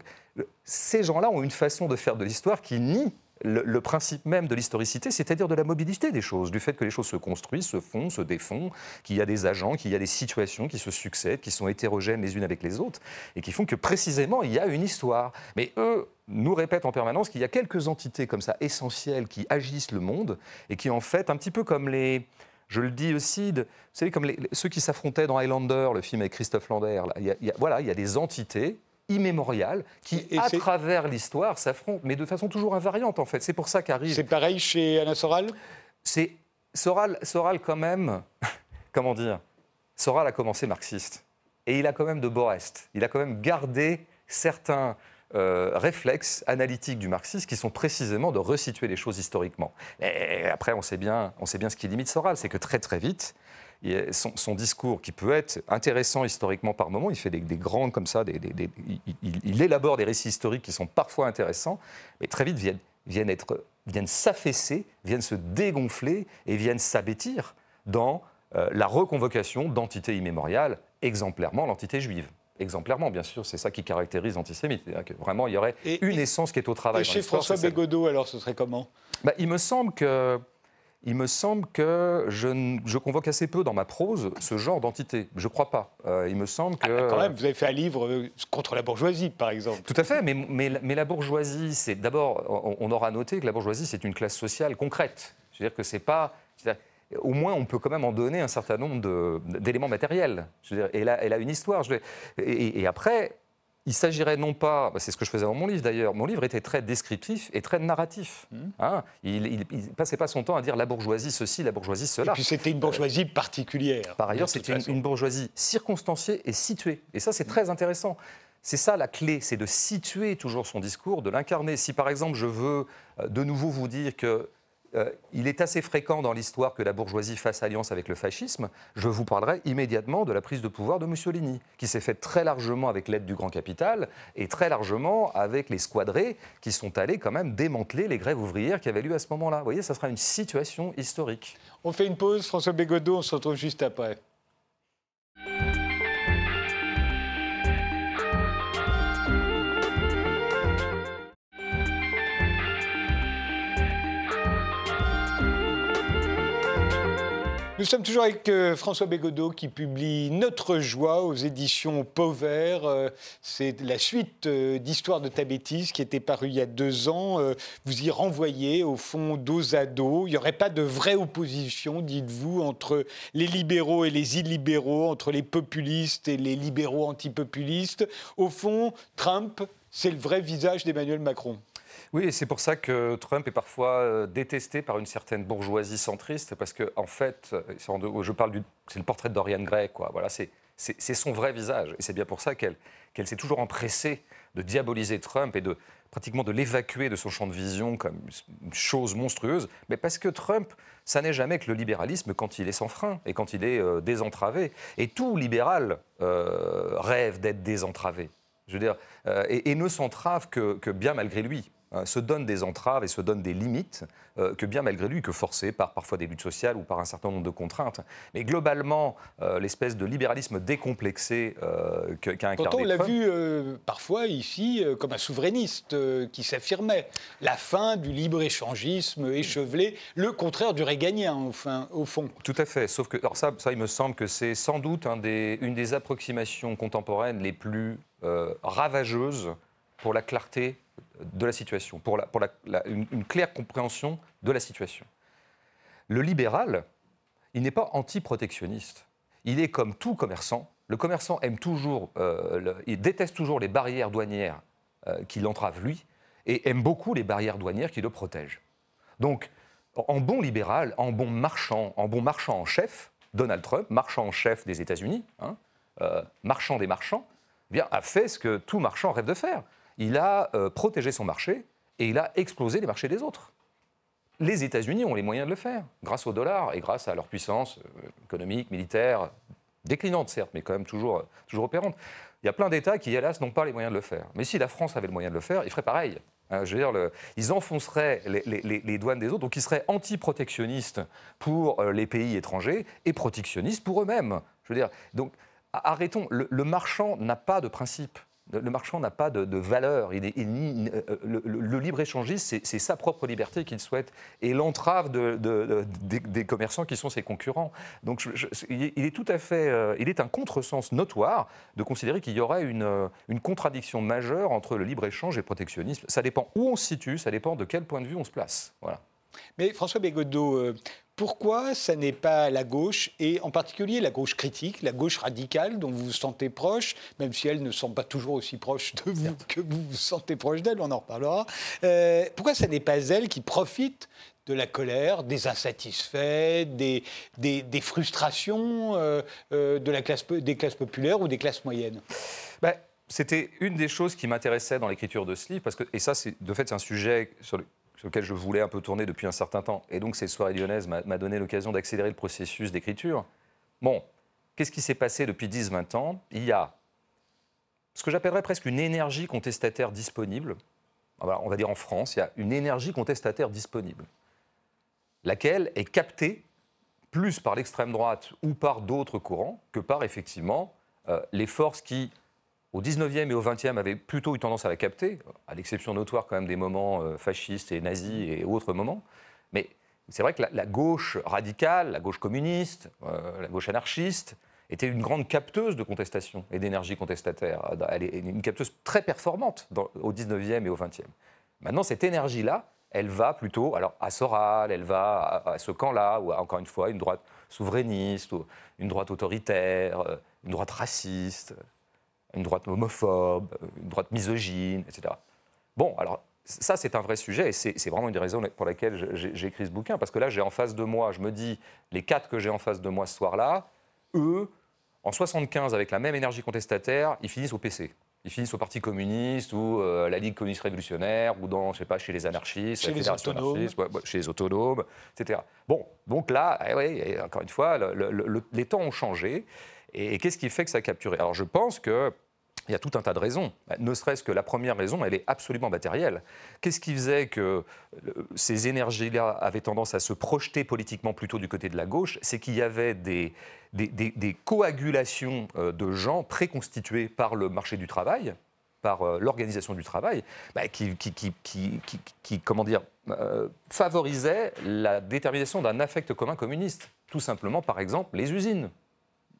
ces gens-là ont une façon de faire de l'histoire qui nie le, principe même de l'historicité, c'est-à-dire de la mobilité des choses, du fait que les choses se construisent, se font, se défont, qu'il y a des agents, qu'il y a des situations qui se succèdent, qui sont hétérogènes les unes avec les autres, et qui font que précisément il y a une histoire. Mais eux nous répètent en permanence qu'il y a quelques entités comme ça essentielles qui agissent le monde et qui en fait, un petit peu comme les je le dis aussi, vous savez, comme ceux qui s'affrontaient dans Highlander, le film avec Christophe Lander, voilà, il y a des entités immémorial qui, à travers l'histoire, s'affrontent, mais de façon toujours invariante, en fait. C'est pour ça qu'arrive... C'est pareil chez Alain Soral? C'est... Soral, Soral, quand même... comment dire? Soral a commencé marxiste. Et il a quand même de beaux restes. Il a quand même gardé certains... Euh, réflexes analytiques du marxisme qui sont précisément de resituer les choses historiquement. Et après, on sait bien, on sait bien ce qui limite Soral, c'est que très très vite, son, discours, qui peut être intéressant historiquement par moment, il fait des, grandes comme ça, il, élabore des récits historiques qui sont parfois intéressants, mais très vite viennent, viennent, être, viennent s'affaisser, viennent se dégonfler et viennent s'abêtir dans euh, la reconvocation d'entités immémoriales, exemplairement l'entité juive exemplairement, bien sûr, c'est ça qui caractérise l'antisémite. Vraiment, il y aurait une essence qui est au travail. Et chez François Bégodeau, alors, ce serait comment? Bah, Il me semble que il me semble que je, convoque assez peu dans ma prose ce genre d'entité. Je ne crois pas. Euh, il me semble que... Ah, quand même, vous avez fait un livre euh, contre la bourgeoisie, par exemple. Tout à fait, mais, mais, la bourgeoisie, c'est d'abord, on, aura noté que la bourgeoisie, c'est une classe sociale concrète. C'est-à-dire que c'est pas... Au moins, on peut quand même en donner un certain nombre d'éléments matériels. Je veux dire, elle, a, elle a une histoire. Je et, et après, il s'agirait non pas, bah, c'est ce que je faisais dans mon livre d'ailleurs, mon livre était très descriptif et très narratif. Mmh. Hein. il ne passait pas son temps à dire la bourgeoisie ceci, la bourgeoisie cela. Et puis c'était une bourgeoisie particulière. Par ailleurs, c'était une, bourgeoisie circonstanciée et située. Et ça, c'est très intéressant. C'est ça la clé, c'est de situer toujours son discours, de l'incarner. Si par exemple je veux euh, de nouveau vous dire que euh, il est assez fréquent dans l'histoire que la bourgeoisie fasse alliance avec le fascisme. Je vous parlerai immédiatement de la prise de pouvoir de Mussolini, qui s'est faite très largement avec l'aide du grand capital et très largement avec les squadrés qui sont allés quand même démanteler les grèves ouvrières qui avaient lieu à ce moment-là. Vous voyez, ça sera une situation historique. On fait une pause, François Bégodeau, on se retrouve juste après. Nous sommes toujours avec euh, François Bégodeau qui publie Notre joie aux éditions Pauvert. Euh, c'est la suite euh, d'Histoire de Tabétis qui était parue il y a deux ans. vous y renvoyez au fond dos à dos. Il n'y aurait pas de vraie opposition, dites-vous, entre les libéraux et les illibéraux, entre les populistes et les libéraux antipopulistes. Au fond, Trump, c'est le vrai visage d'Emmanuel Macron. Oui, c'est pour ça que Trump est parfois euh, détesté par une certaine bourgeoisie centriste, parce que en fait, euh, je parle du, c'est le portrait de Dorian Gray, quoi. Voilà, c'est son vrai visage, et c'est bien pour ça qu'elle s'est toujours empressée de diaboliser Trump et de pratiquement de l'évacuer de son champ de vision comme une chose monstrueuse, mais parce que Trump, ça n'est jamais que le libéralisme quand il est sans frein et quand il est euh, désentravé. Et tout libéral rêve d'être désentravé. Je veux dire, et, ne s'entrave que bien malgré lui. Euh, se donne des entraves et se donne des limites euh, que bien malgré lui, que forcé par parfois des luttes sociales ou par un certain nombre de contraintes. Mais globalement, euh, l'espèce de libéralisme décomplexé qu'a incarné Pourtant, on l'a vu parfois ici comme un souverainiste qui s'affirmait. La fin du libre-échangisme échevelé, le contraire du réganien, enfin, au fond. Tout à fait. Sauf que, alors ça, ça il me semble que c'est sans doute un des, une des approximations contemporaines les plus ravageuses pour la clarté de la situation, pour, une, claire compréhension de la situation. Le libéral, il n'est pas anti-protectionniste. Il est comme tout commerçant. Le commerçant aime toujours, euh, il déteste toujours les barrières douanières euh, qui l'entravent lui, et aime beaucoup les barrières douanières qui le protègent. Donc, en bon libéral, en bon marchand, en bon marchand en chef, Donald Trump, marchand en chef des États-Unis, hein, euh, marchand des marchands, eh bien, a fait ce que tout marchand rêve de faire il a euh, protégé son marché et il a explosé les marchés des autres. Les États-Unis ont les moyens de le faire, grâce au dollar et grâce à leur puissance euh, économique, militaire, déclinante certes, mais quand même toujours, euh, toujours opérante. Il y a plein d'États qui, hélas, n'ont pas les moyens de le faire. Mais si la France avait le moyen de le faire, il ferait pareil. Hein, je veux dire, ils enfonceraient les, douanes des autres, donc ils seraient anti-protectionnistes pour les pays étrangers et protectionnistes pour eux-mêmes. Je veux dire, donc arrêtons, le marchand n'a pas de principe. Le marchand n'a pas de, valeur. Il est, euh, le, libre-échangiste, c'est sa propre liberté qu'il souhaite et l'entrave des, commerçants qui sont ses concurrents. Donc il est tout à fait. Euh, il est un contresens notoire de considérer qu'il y aurait une, euh, une, contradiction majeure entre le libre-échange et le protectionnisme. Ça dépend où on se situe, ça dépend de quel point de vue on se place. Voilà. Mais François Bégodeau, pourquoi ça n'est pas la gauche, et en particulier la gauche critique, la gauche radicale dont vous vous sentez proche, même si elle ne semble pas toujours aussi proche de vous que vous vous sentez proche d'elle, on en reparlera. Euh, pourquoi ça n'est pas elle qui profite de la colère, des insatisfaits, des, des, frustrations euh, euh, de la classe, des classes populaires ou des classes moyennes? Ben, C'était une des choses qui m'intéressait dans l'écriture de ce livre, parce que, et ça, de fait, c'est un sujet sur le, lequel je voulais un peu tourner depuis un certain temps. Et donc, cette soirée lyonnaise m'a donné l'occasion d'accélérer le processus d'écriture. Bon, qu'est-ce qui s'est passé depuis 10-20 ans? Il y a ce que j'appellerais presque une énergie contestataire disponible. on va dire en France, il y a une énergie contestataire disponible, laquelle est captée plus par l'extrême droite ou par d'autres courants que par effectivement euh, les forces qui au 19e et au 20e avait plutôt eu tendance à la capter, à l'exception notoire quand même des moments euh, fascistes et nazis et autres moments. Mais c'est vrai que la, gauche radicale, la gauche communiste, euh, la gauche anarchiste, était une grande capteuse de contestation et d'énergie contestataire. Elle est une capteuse très performante au 19e et au 20e. Maintenant, cette énergie-là, elle va plutôt alors, à Soral, elle va à, ce camp-là, ou encore une fois, une droite souverainiste, ou une droite autoritaire, euh, une droite raciste, une droite homophobe, une droite misogyne, etc. Bon, alors ça, c'est un vrai sujet et c'est vraiment une des raisons pour lesquelles j'ai écrit ce bouquin. Parce que là, j'ai en face de moi, je me dis, les quatre que j'ai en face de moi ce soir-là, eux, en 75, avec la même énergie contestataire, ils finissent au PC. Ils finissent au Parti communiste ou euh, la Ligue communiste révolutionnaire ou dans, je sais pas, chez les anarchistes, chez les autonomes, chez les autonomes, etc. Bon, donc là, eh encore une fois, les temps ont changé. Et, et qu'est-ce qui fait que ça a capturé? Alors je pense que il y a tout un tas de raisons. Ne serait-ce que la première raison, elle est absolument matérielle. Qu'est-ce qui faisait que euh, ces énergies-là avaient tendance à se projeter politiquement plutôt du côté de la gauche C'est qu'il y avait des, des, coagulations euh, de gens préconstitués par le marché du travail, par euh, l'organisation du travail, bah, qui, qui, comment dire, favorisaient la détermination d'un affect commun communiste. Tout simplement, par exemple, les usines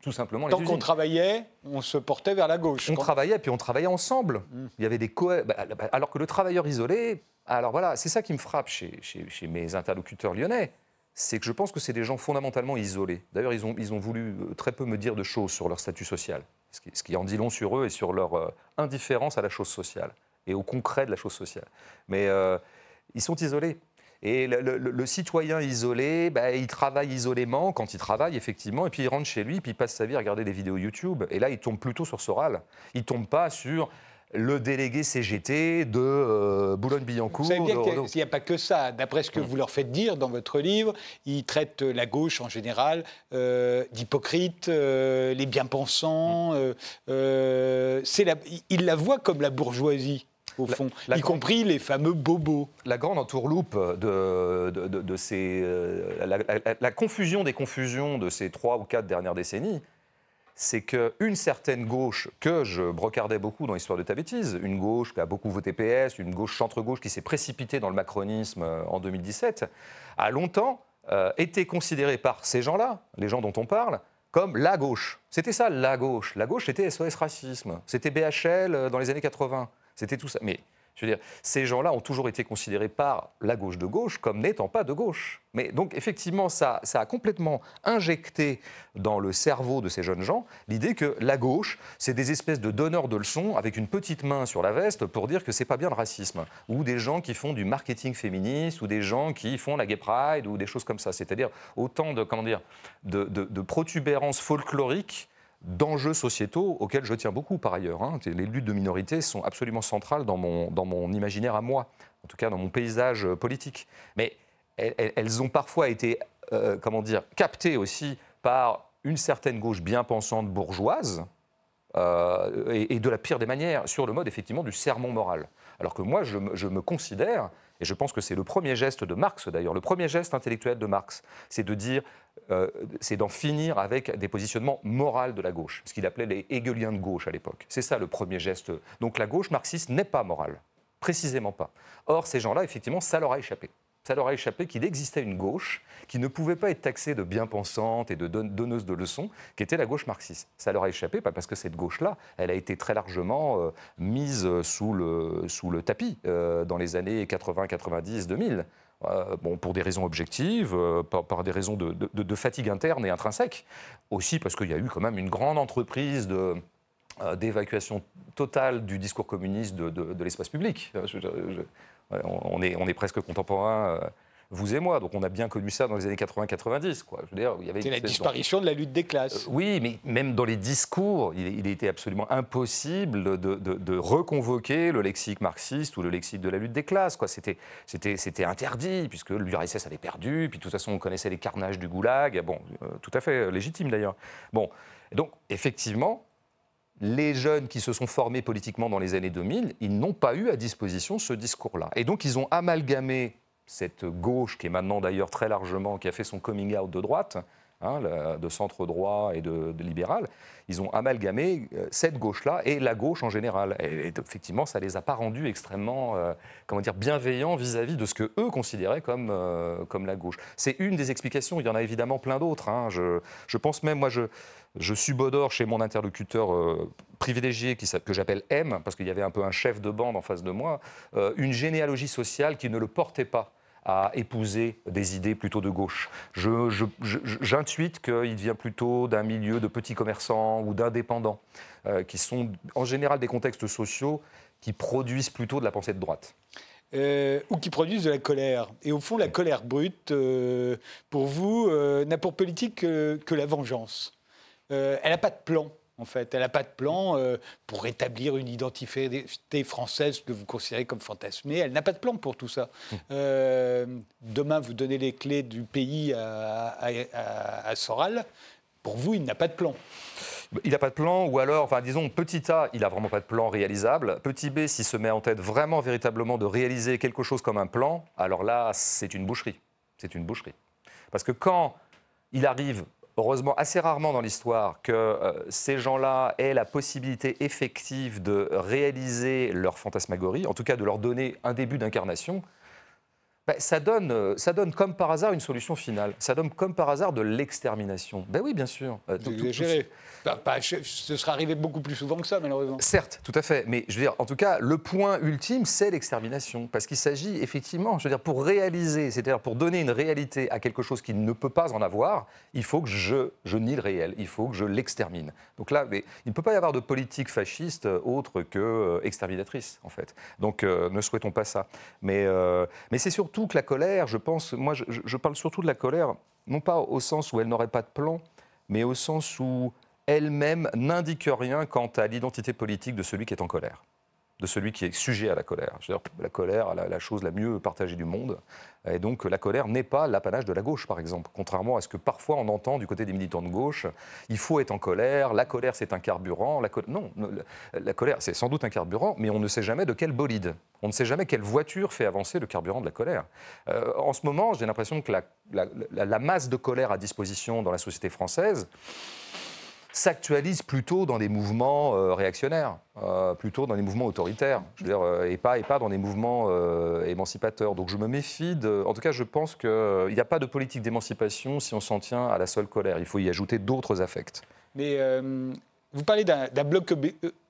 tout simplement Tant qu'on travaillait, on se portait vers la gauche. On travaillait, puis on travaillait ensemble. Hmm. Il y avait des bah, bah, alors que le travailleur isolé, alors voilà, c'est ça qui me frappe chez, chez, mes interlocuteurs lyonnais, c'est que je pense que c'est des gens fondamentalement isolés. D'ailleurs, ils ont, ils ont voulu euh, très peu me dire de choses sur leur statut social, ce qui, ce qui en dit long sur eux et sur leur euh, indifférence à la chose sociale et au concret de la chose sociale. Mais euh, ils sont isolés. Et le, citoyen isolé, bah, il travaille isolément quand il travaille, effectivement, et puis il rentre chez lui, puis il passe sa vie à regarder des vidéos YouTube. Et là, il tombe plutôt sur Soral. Il ne tombe pas sur le délégué CGT de euh, Boulogne-Billancourt. Vous savez bien qu'il n'y a, pas que ça. D'après ce que vous leur faites dire dans votre livre, ils traitent la gauche en général euh, d'hypocrite, euh, les bien-pensants. ils la voient comme la bourgeoisie au fond, y compris les fameux bobos. La grande entourloupe de, de, ces. Euh, la, confusion des confusions de ces trois ou quatre dernières décennies, c'est qu'une certaine gauche, que je brocardais beaucoup dans l'histoire de ta bêtise, une gauche qui a beaucoup voté PS, une gauche centre-gauche qui s'est précipitée dans le macronisme euh, en 2017, a longtemps euh, été considérée par ces gens-là, les gens dont on parle, comme la gauche. C'était ça, la gauche. La gauche, c'était SOS Racisme. C'était BHL dans les années 80. C'était tout ça. Mais je veux dire, ces gens-là ont toujours été considérés par la gauche de gauche comme n'étant pas de gauche. Mais donc, effectivement, ça, ça, a complètement injecté dans le cerveau de ces jeunes gens l'idée que la gauche, c'est des espèces de donneurs de leçons avec une petite main sur la veste pour dire que c'est pas bien le racisme. Ou des gens qui font du marketing féministe, ou des gens qui font la gay pride, ou des choses comme ça. C'est-à-dire autant de, comment dire, de, de, de protubérances folkloriques d'enjeux sociétaux auxquels je tiens beaucoup par ailleurs. Hein. Les luttes de minorités sont absolument centrales dans mon, dans mon imaginaire à moi, en tout cas dans mon paysage politique. Mais elles, ont parfois été, euh, comment dire, captées aussi par une certaine gauche bien pensante bourgeoise, euh, et, de la pire des manières, sur le mode effectivement du sermon moral. Alors que moi, je me considère et je pense que c'est le premier geste de Marx, d'ailleurs, le premier geste intellectuel de Marx, c'est de dire, euh, c'est d'en finir avec des positionnements moraux de la gauche, ce qu'il appelait les Hegeliens de gauche à l'époque. C'est ça le premier geste. Donc la gauche marxiste n'est pas morale, précisément pas. Or, ces gens-là, effectivement, ça leur a échappé ça leur a échappé qu'il existait une gauche qui ne pouvait pas être taxée de bien-pensante et de donneuse de leçons, qui était la gauche marxiste. Ça leur a échappé, pas parce que cette gauche-là, elle a été très largement euh, mise sous le, sous le tapis euh, dans les années 80, 90, 2000. bon, pour des raisons objectives, euh, par, des raisons de, fatigue interne et intrinsèque, aussi parce qu'il y a eu quand même une grande entreprise de, d'évacuation totale du discours communiste de, l'espace public. Je, on est, on est presque contemporains, euh, vous et moi, donc on a bien connu ça dans les années 80-90. C'est la disparition de la lutte des classes. Euh, oui, mais même dans les discours, il, était absolument impossible de, reconvoquer le lexique marxiste ou le lexique de la lutte des classes. C'était interdit, puisque l'URSS avait perdu, puis de toute façon on connaissait les carnages du goulag, bon, euh, tout à fait légitime d'ailleurs. Bon, donc effectivement, les jeunes qui se sont formés politiquement dans les années 2000, ils n'ont pas eu à disposition ce discours-là. Et donc ils ont amalgamé cette gauche, qui est maintenant d'ailleurs très largement, qui a fait son coming out de droite, hein, de centre droit et de, libéral, ils ont amalgamé euh, cette gauche-là et la gauche en général. Et, effectivement, ça les a pas rendus extrêmement, euh, comment dire, bienveillants vis-à-vis de ce que eux considéraient comme, euh, comme la gauche. C'est une des explications. Il y en a évidemment plein d'autres. Hein. Je, je, pense même, moi, je, je subodore chez mon interlocuteur privilégié qui, que j'appelle M, parce qu'il y avait un peu un chef de bande en face de moi, une généalogie sociale qui ne le portait pas à épouser des idées plutôt de gauche. J'intuite qu'il vient plutôt d'un milieu de petits commerçants ou d'indépendants, euh, qui sont en général des contextes sociaux qui produisent plutôt de la pensée de droite. Euh, ou qui produisent de la colère. Et au fond, la colère brute, euh, pour vous, n'a pour politique que la vengeance. elle n'a pas de plan en fait. Elle n'a pas de plan euh, pour rétablir une identité française que vous considérez comme fantasmée. Elle n'a pas de plan pour tout ça. Hum. Euh, demain, vous donnez les clés du pays à, Soral. Pour vous, il n'a pas de plan. Il n'a pas de plan, ou alors, enfin, disons, petit A, il n'a vraiment pas de plan réalisable. Petit B, s'il se met en tête vraiment, véritablement de réaliser quelque chose comme un plan, alors là, c'est une boucherie. C'est une boucherie. Parce que quand il arrive heureusement assez rarement dans l'histoire que euh, ces gens-là aient la possibilité effective de réaliser leur fantasmagorie, en tout cas de leur donner un début d'incarnation, ben, ça, donne, euh, ça donne comme par hasard une solution finale. Ça donne comme par hasard de l'extermination. Ben oui, bien sûr. Euh, ce serait arrivé beaucoup plus souvent que ça, malheureusement. Certes, tout à fait. Mais je veux dire, en tout cas, le point ultime, c'est l'extermination. Parce qu'il s'agit effectivement, je veux dire, pour réaliser, c'est-à-dire pour donner une réalité à quelque chose qui ne peut pas en avoir, il faut que je, je nie le réel. Il faut que je l'extermine. Donc là, mais, il ne peut pas y avoir de politique fasciste autre que exterminatrice, en fait. Donc ne souhaitons pas ça. Mais, mais c'est surtout surtout que la colère, je pense, moi je, parle surtout de la colère, non pas au sens où elle n'aurait pas de plan, mais au sens où elle-même n'indique rien quant à l'identité politique de celui qui est en colère de celui qui est sujet à la colère. Je veux dire, la colère, la, la chose la mieux partagée du monde. Et donc la colère n'est pas l'apanage de la gauche, par exemple. Contrairement à ce que parfois on entend du côté des militants de gauche, il faut être en colère, la colère c'est un carburant. La non, la, colère c'est sans doute un carburant, mais on ne sait jamais de quel bolide. On ne sait jamais quelle voiture fait avancer le carburant de la colère. Euh, en ce moment, j'ai l'impression que la, la masse de colère à disposition dans la société française, s'actualise plutôt dans des mouvements euh, réactionnaires, euh, plutôt dans des mouvements autoritaires, euh, et, pas, et pas dans des mouvements émancipateurs. Donc je me méfie de... En tout cas, je pense qu'il n'y a pas de politique d'émancipation si on s'en tient à la seule colère. Il faut y ajouter d'autres affects. Mais vous parlez d'un bloc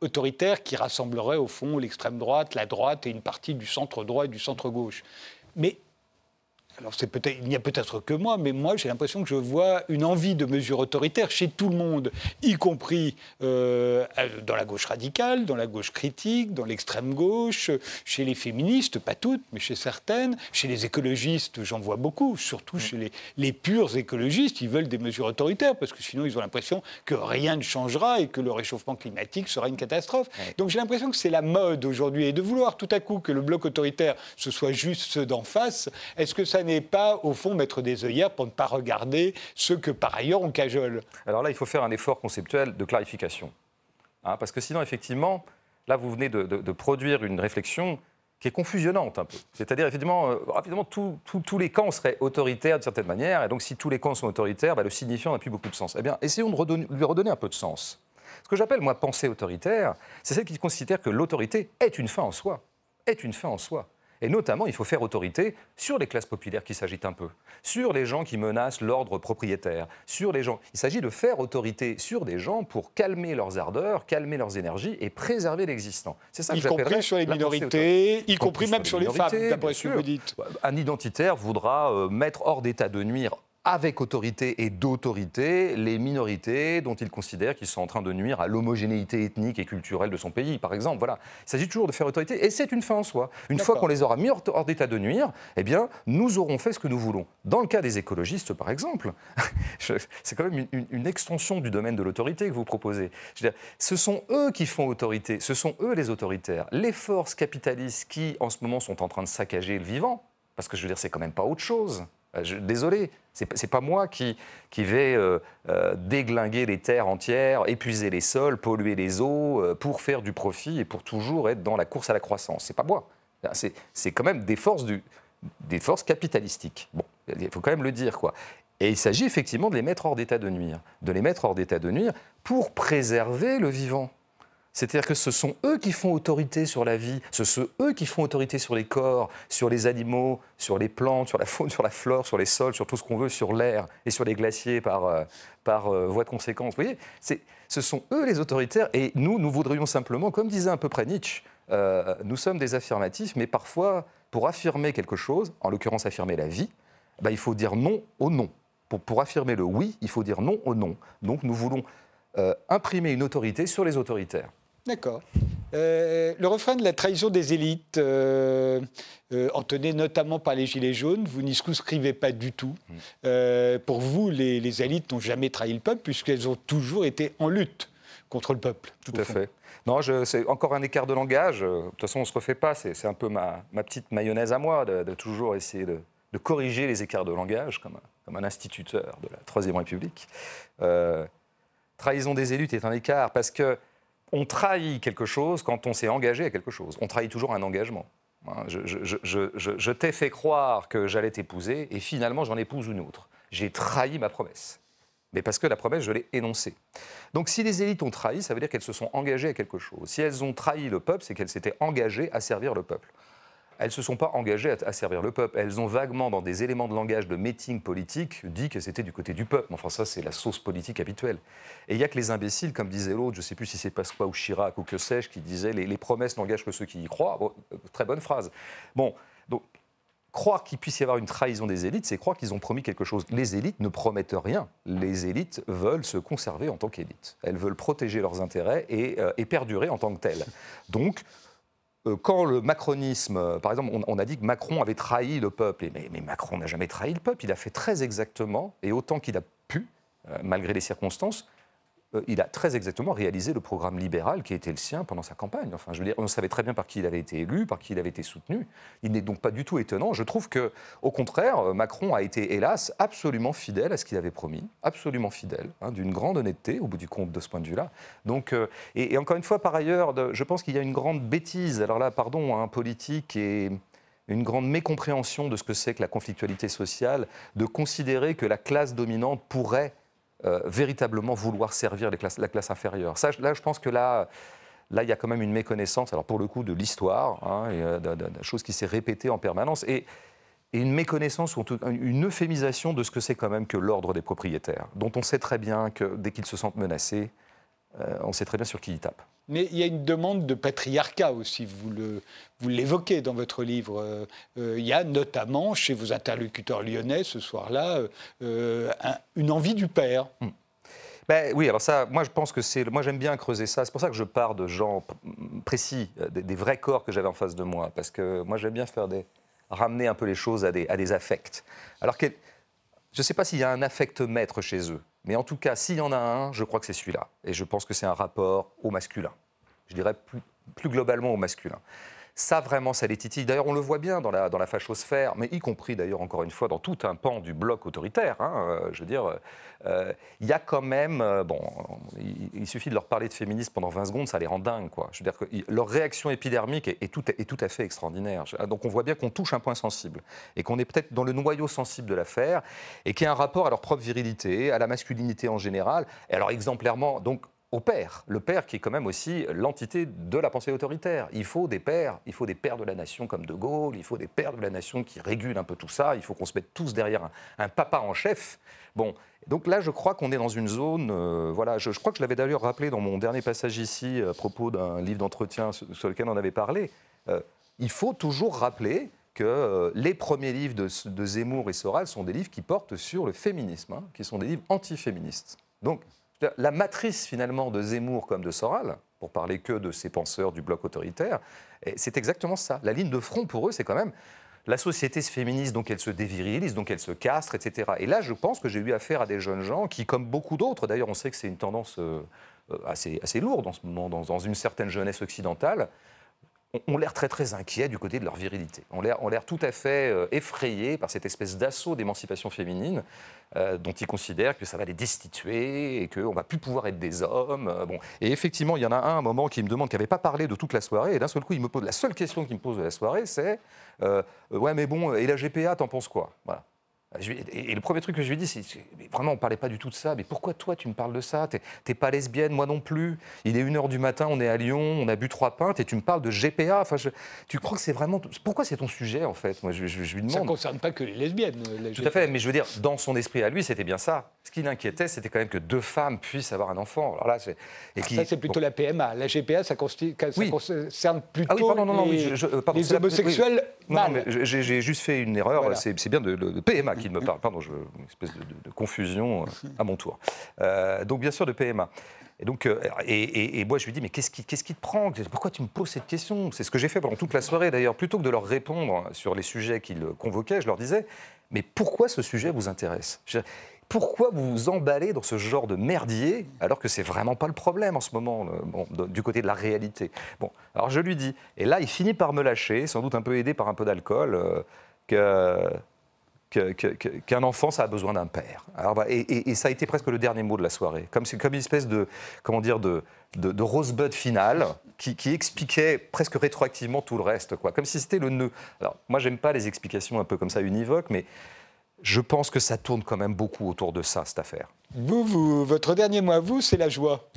autoritaire qui rassemblerait au fond l'extrême droite, la droite et une partie du centre droit et du centre gauche. Mais alors peut-être, il n'y a peut-être que moi, mais moi j'ai l'impression que je vois une envie de mesures autoritaires chez tout le monde, y compris euh, dans la gauche radicale, dans la gauche critique, dans l'extrême gauche, chez les féministes, pas toutes, mais chez certaines, chez les écologistes, j'en vois beaucoup, surtout chez les, les, purs écologistes, ils veulent des mesures autoritaires parce que sinon ils ont l'impression que rien ne changera et que le réchauffement climatique sera une catastrophe. Donc j'ai l'impression que c'est la mode aujourd'hui. Et de vouloir tout à coup que le bloc autoritaire ce soit juste ceux d'en face, est-ce que ça n'est pas, au fond, mettre des œillères pour ne pas regarder ceux que, par ailleurs, on cajole Alors là, il faut faire un effort conceptuel de clarification. Hein, parce que sinon, effectivement, là, vous venez de, produire une réflexion qui est confusionnante un peu. C'est-à-dire, effectivement, euh, tous les camps seraient autoritaires d'une certaine manière, et donc si tous les camps sont autoritaires, bah, le signifiant n'a plus beaucoup de sens. Eh bien, essayons de lui redonner un peu de sens. Ce que j'appelle, moi, pensée autoritaire, c'est celle qui considère que l'autorité est une fin en soi. Est une fin en soi. Et notamment, il faut faire autorité sur les classes populaires qui s'agitent un peu, sur les gens qui menacent l'ordre propriétaire, sur les gens. Il s'agit de faire autorité sur des gens pour calmer leurs ardeurs, calmer leurs énergies et préserver l'existant. C'est ça que Y compris sur les minorités, y compris même sur les, femmes, d'après ce que vous dites. Un identitaire voudra euh, mettre hors d'état de nuire avec autorité et d'autorité les minorités dont il considère qu'ils sont en train de nuire à l'homogénéité ethnique et culturelle de son pays, par exemple. Voilà. Il s'agit toujours de faire autorité et c'est une fin en soi. Une fois qu'on les aura mis hors d'état de nuire, eh bien, nous aurons fait ce que nous voulons. Dans le cas des écologistes, par exemple, c'est quand même une, extension du domaine de l'autorité que vous proposez. Je veux dire, ce sont eux qui font autorité, ce sont eux les autoritaires. Les forces capitalistes qui, en ce moment, sont en train de saccager le vivant, parce que je veux dire, c'est quand même pas autre chose. Euh, désolé, ce n'est pas moi qui, qui vais euh, euh, déglinguer les terres entières, épuiser les sols, polluer les eaux pour faire du profit et pour toujours être dans la course à la croissance. C'est pas moi. C'est quand même des forces, du, des forces capitalistiques. Bon, il faut quand même le dire. quoi. Et il s'agit effectivement de les mettre hors d'état de nuire, de les mettre hors d'état de nuire pour préserver le vivant. C'est-à-dire que ce sont eux qui font autorité sur la vie, ce sont eux qui font autorité sur les corps, sur les animaux, sur les plantes, sur la flore, sur les sols, sur tout ce qu'on veut, sur l'air et sur les glaciers par, euh, euh, voie de conséquence. Vous voyez, ce sont eux les autoritaires et nous, nous voudrions simplement, comme disait un peu près Nietzsche, euh, nous sommes des affirmatifs, mais parfois, pour affirmer quelque chose, en l'occurrence affirmer la vie, bah, il faut dire non au non. Pour affirmer le oui, il faut dire non au non. Donc nous voulons imprimer une autorité sur les autoritaires. D'accord. Euh, le refrain de la trahison des élites, euh, euh, entonné notamment par les Gilets jaunes, vous n'y souscrivez pas du tout. Mm. pour vous, les, élites n'ont jamais trahi le peuple puisqu'elles ont toujours été en lutte contre le peuple. Tout à fait. Non, c'est encore un écart de langage. De toute façon, on ne se refait pas. C'est un peu ma, petite mayonnaise à moi de, toujours essayer de, corriger les écarts de langage comme un, comme un instituteur de la Troisième République. trahison des élites est un écart parce que on trahit quelque chose quand on s'est engagé à quelque chose. On trahit toujours un engagement. Hein, je, t'ai fait croire que j'allais t'épouser et finalement j'en épouse une autre. J'ai trahi ma promesse. Mais parce que la promesse, je l'ai énoncée. Donc si les élites ont trahi, ça veut dire qu'elles se sont engagées à quelque chose. Si elles ont trahi le peuple, c'est qu'elles s'étaient engagées à servir le peuple elles ne se sont pas engagées à, servir le peuple. Elles ont vaguement, dans des éléments de langage de meeting politique, dit que c'était du côté du peuple. Enfin, ça, c'est la sauce politique habituelle. Et il n'y a que les imbéciles, comme disait l'autre, je ne sais plus si c'est Pasqua ou Chirac ou que sais-je, qui disaient les, promesses n'engagent que ceux qui y croient. Euh, très bonne phrase. Bon, donc, croire qu'il puisse y avoir une trahison des élites, c'est croire qu'ils ont promis quelque chose. Les élites ne promettent rien. Les élites veulent se conserver en tant qu'élites. Elles veulent protéger leurs intérêts et, euh, et perdurer en tant que telles. Donc, quand le macronisme, euh, par exemple, on, a dit que Macron avait trahi le peuple, mais, Macron n'a jamais trahi le peuple, il a fait très exactement, et autant qu'il a pu, euh, malgré les circonstances, euh, il a très exactement réalisé le programme libéral qui était le sien pendant sa campagne. Enfin, je veux dire, on savait très bien par qui il avait été élu, par qui il avait été soutenu. Il n'est donc pas du tout étonnant. Je trouve que, au contraire, euh, Macron a été, hélas, absolument fidèle à ce qu'il avait promis, absolument fidèle, hein, d'une grande honnêteté au bout du compte de ce point de vue-là. Donc, euh, et, encore une fois, par ailleurs, je pense qu'il y a une grande bêtise. Alors là, pardon, hein, politique et une grande mécompréhension de ce que c'est que la conflictualité sociale, de considérer que la classe dominante pourrait euh, véritablement vouloir servir la classe inférieure. Là, je pense que là, là, il y a quand même une méconnaissance, alors pour le coup, de l'histoire, hein, et euh, de, chose qui s'est répétée en permanence, et, une méconnaissance ou une euphémisation de ce que c'est quand même que l'ordre des propriétaires, dont on sait très bien que dès qu'ils se sentent menacés, euh, on sait très bien sur qui ils tapent. Mais il y a une demande de patriarcat aussi, vous, l'évoquez dans votre livre. Euh, euh, il y a notamment chez vos interlocuteurs lyonnais ce soir-là une envie du père. Hmm. Ben, oui, alors ça, moi je pense que c'est. Moi j'aime bien creuser ça. C'est pour ça que je pars de gens précis, des, vrais corps que j'avais en face de moi. Parce que moi j'aime bien faire des. ramener un peu les choses à des affects. Alors que, je ne sais pas s'il y a un affect maître chez eux. Mais en tout cas, s'il y en a un, je crois que c'est celui-là. Et je pense que c'est un rapport au masculin. Je dirais plus, globalement au masculin. Ça, vraiment, ça les titille. D'ailleurs, on le voit bien dans la, dans la fachosphère, mais y compris, d'ailleurs, encore une fois, dans tout un pan du bloc autoritaire. Hein, euh, je veux dire, euh, il y a quand même. Euh, bon, il, suffit de leur parler de féminisme pendant 20 secondes, ça les rend dingues, quoi. Je veux dire que leur réaction épidermique est, tout, est tout à fait extraordinaire. Donc, on voit bien qu'on touche un point sensible et qu'on est peut-être dans le noyau sensible de l'affaire et qu'il y a un rapport à leur propre virilité, à la masculinité en général. Et alors, exemplairement, donc, au père. Le père qui est quand même aussi l'entité de la pensée autoritaire. Il faut des pères, il faut des pères de la nation comme De Gaulle, il faut des pères de la nation qui régulent un peu tout ça, il faut qu'on se mette tous derrière un, papa en chef. Bon, donc là, je crois qu'on est dans une zone. Euh, voilà, je, crois que je l'avais d'ailleurs rappelé dans mon dernier passage ici à propos d'un livre d'entretien sur, lequel on avait parlé. Euh, il faut toujours rappeler que euh, les premiers livres de, Zemmour et Soral sont des livres qui portent sur le féminisme, hein, qui sont des livres antiféministes. Donc, la matrice finalement de Zemmour comme de Soral, pour parler que de ces penseurs du bloc autoritaire, c'est exactement ça. La ligne de front pour eux, c'est quand même la société se féminise, donc elle se dévirilise, donc elle se castre, etc. Et là, je pense que j'ai eu affaire à des jeunes gens qui, comme beaucoup d'autres, d'ailleurs on sait que c'est une tendance euh, assez, assez lourde en ce moment dans une certaine jeunesse occidentale, ont l'air très très inquiets du côté de leur virilité. On l'air tout à fait euh, effrayés par cette espèce d'assaut d'émancipation féminine euh, dont ils considèrent que ça va les destituer et qu'on va plus pouvoir être des hommes. Euh, bon. Et effectivement, il y en a un, un moment qui me demande, qui n'avait pas parlé de toute la soirée, et d'un seul coup, il me pose la seule question qu'il me pose de la soirée, c'est Ouais, mais bon, et la GPA, t'en penses quoi? Et le premier truc que je lui ai dit, c'est vraiment, on ne parlait pas du tout de ça. Mais pourquoi toi, tu me parles de ça? T'es pas lesbienne, moi non plus. Il est 1h du matin, on est à Lyon, on a bu trois pintes et tu me parles de GPA. Enfin, tu crois que c'est vraiment. Pourquoi c'est ton sujet, en fait? Moi, je, lui demande. Ça ne concerne pas que les lesbiennes. tout à fait, mais je veux dire, dans son esprit à lui, c'était bien ça. Ce qui l'inquiétait, c'était quand même que deux femmes puissent avoir un enfant. Alors là, et qui... Ça, c'est plutôt la PMA. La GPA, ça, concerne plutôt ah oui, pardon, non, non, les, euh, les homosexuels J'ai juste fait une erreur. C'est bien de, de PMA me parle. Pardon, je, une espèce de, confusion euh, à mon tour. Euh, donc, bien sûr, de PMA. Et, donc, euh, et, moi, je lui dis, mais qu'est-ce qui, qu'est-ce qui te prend? Pourquoi tu me poses cette question? C'est ce que j'ai fait pendant toute la soirée, d'ailleurs. Plutôt que de leur répondre sur les sujets qu'ils convoquaient, je leur disais, mais pourquoi ce sujet vous intéresse? Pourquoi vous vous emballez dans ce genre de merdier alors que c'est vraiment pas le problème en ce moment, du côté de la réalité? Bon, alors je lui dis, et là il finit par me lâcher, sans doute un peu aidé par un peu d'alcool, que qu'un enfant, ça a besoin d'un père. Alors, et, ça a été presque le dernier mot de la soirée, comme, comme une espèce de, comment dire, de, de, rosebud final qui, expliquait presque rétroactivement tout le reste, quoi. comme si c'était le nœud. Alors, moi, j'aime pas les explications un peu comme ça univoques, mais je pense que ça tourne quand même beaucoup autour de ça, cette affaire. Vous, vous votre dernier mot à vous, c'est la joie.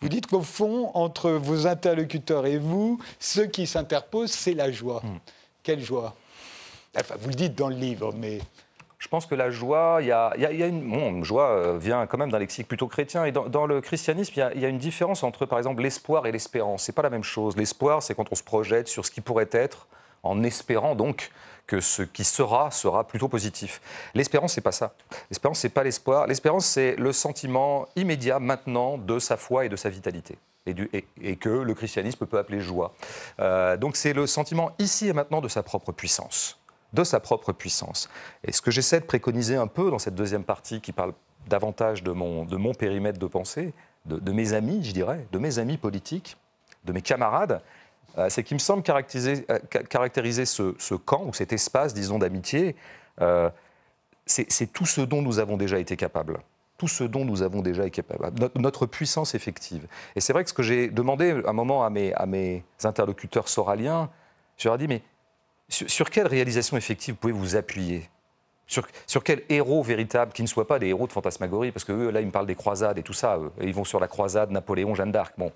Vous dites qu'au fond, entre vos interlocuteurs et vous, ce qui s'interpose, c'est la joie. Hmm. Quelle joie? Enfin, vous le dites dans le livre, mais je pense que la joie, il y a, une joie euh, vient quand même d'un lexique plutôt chrétien. Et dans, le christianisme, il y, a, une différence entre, par exemple, l'espoir et l'espérance. C'est pas la même chose. L'espoir, c'est quand on se projette sur ce qui pourrait être, en espérant donc que ce qui sera sera plutôt positif. L'espérance, c'est pas ça. L'espérance, c'est pas l'espoir. L'espérance, c'est le sentiment immédiat maintenant de sa foi et de sa vitalité. Et, que le christianisme peut appeler joie. Euh, donc c'est le sentiment ici et maintenant de sa propre puissance de sa propre puissance. Et ce que j'essaie de préconiser un peu dans cette deuxième partie qui parle davantage de mon, de mon périmètre de pensée, de, mes amis, je dirais, de mes amis politiques, de mes camarades, euh, c'est qu'il me semble caractériser, euh, caractériser ce, camp ou cet espace, disons, d'amitié, euh, c'est tout ce dont nous avons déjà été capables tout ce dont nous avons déjà été capables, notre, puissance effective. Et c'est vrai que ce que j'ai demandé un moment à mes, à mes interlocuteurs soraliens, je leur ai dit, mais sur, quelle réalisation effective pouvez vous appuyer? Sur, quel héros véritable, qui ne soit pas des héros de fantasmagorie Parce que eux, là, ils me parlent des croisades et tout ça. ils vont sur la croisade, Napoléon, Jeanne d'Arc. Bon.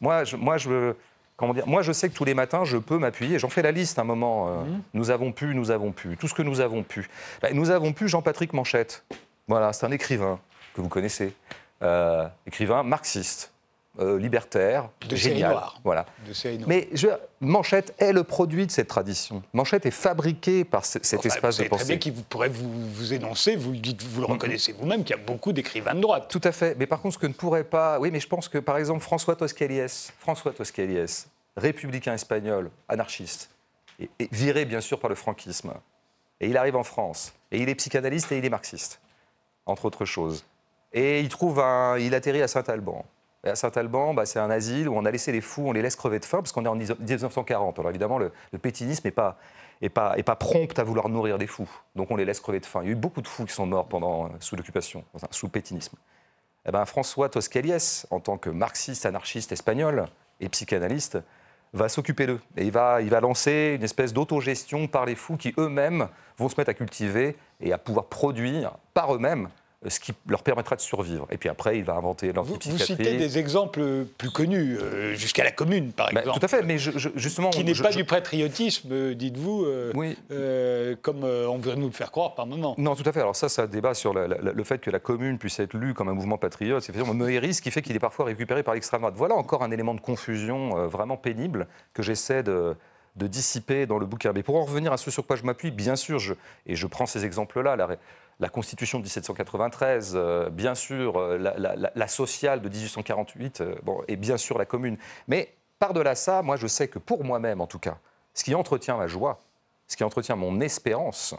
Moi, je, moi, je, comment dire, moi, je sais que tous les matins, je peux m'appuyer. J'en fais la liste un moment. Euh, mmh. Nous avons pu, nous avons pu. Tout ce que nous avons pu. Ben, nous avons pu Jean-Patrick Manchette. Voilà, c'est un écrivain que vous connaissez. Euh, écrivain marxiste. Euh, libertaire, de génial. Voilà. Mais je, Manchette est le produit de cette tradition. Manchette est fabriqué par cet espace de pensée. Très bien qui pourrait vous, vous énoncer, vous le dites, vous le reconnaissez vous-même, qu'il y a beaucoup d'écrivains de droite. Tout à fait. Mais par contre, ce que ne pourrait pas, oui, mais je pense que par exemple François Toscaliès, François républicain espagnol, anarchiste, et, viré bien sûr par le franquisme, et il arrive en France, et il est psychanalyste et il est marxiste, entre autres choses. Et il trouve un, il atterrit à Saint-Alban à Saint-Alban, bah, c'est un asile où on a laissé les fous, on les laisse crever de faim, parce qu'on est en 1940. Alors évidemment, le, pétinisme n'est pas, pas, pas prompt à vouloir nourrir des fous. Donc on les laisse crever de faim. Il y a eu beaucoup de fous qui sont morts pendant, sous l'occupation, sous le pétinisme. Eh ben, François Toscaliès, en tant que marxiste, anarchiste espagnol et psychanalyste, va s'occuper d'eux. Et il va, il va lancer une espèce d'autogestion par les fous qui eux-mêmes vont se mettre à cultiver et à pouvoir produire par eux-mêmes ce qui leur permettra de survivre. Et puis après, il va inventer l'antipsychiatrie. Vous, vous citez des exemples plus connus, euh, jusqu'à la commune, par bah, exemple. tout à fait, mais justement... Qui n'est pas du patriotisme, dites-vous, euh, oui. Euh, comme on veut nous le faire croire par moment. Non, tout à fait. Alors ça, ça débat sur le fait que la commune puisse être lue comme un mouvement patriote. C'est effectivement Meuhéry, qui fait qu'il est parfois récupéré par l'extrême droite. Voilà encore un élément de confusion vraiment pénible que j'essaie de de dissiper dans le bouquin. Mais pour en revenir à ce sur quoi je m'appuie, bien sûr, je, et je prends ces exemples-là, la Constitution de 1793, euh, bien sûr, euh, la, sociale de 1848, euh, bon, et bien sûr la commune. Mais par-delà ça, moi je sais que pour moi-même, en tout cas, ce qui entretient ma joie, ce qui entretient mon espérance,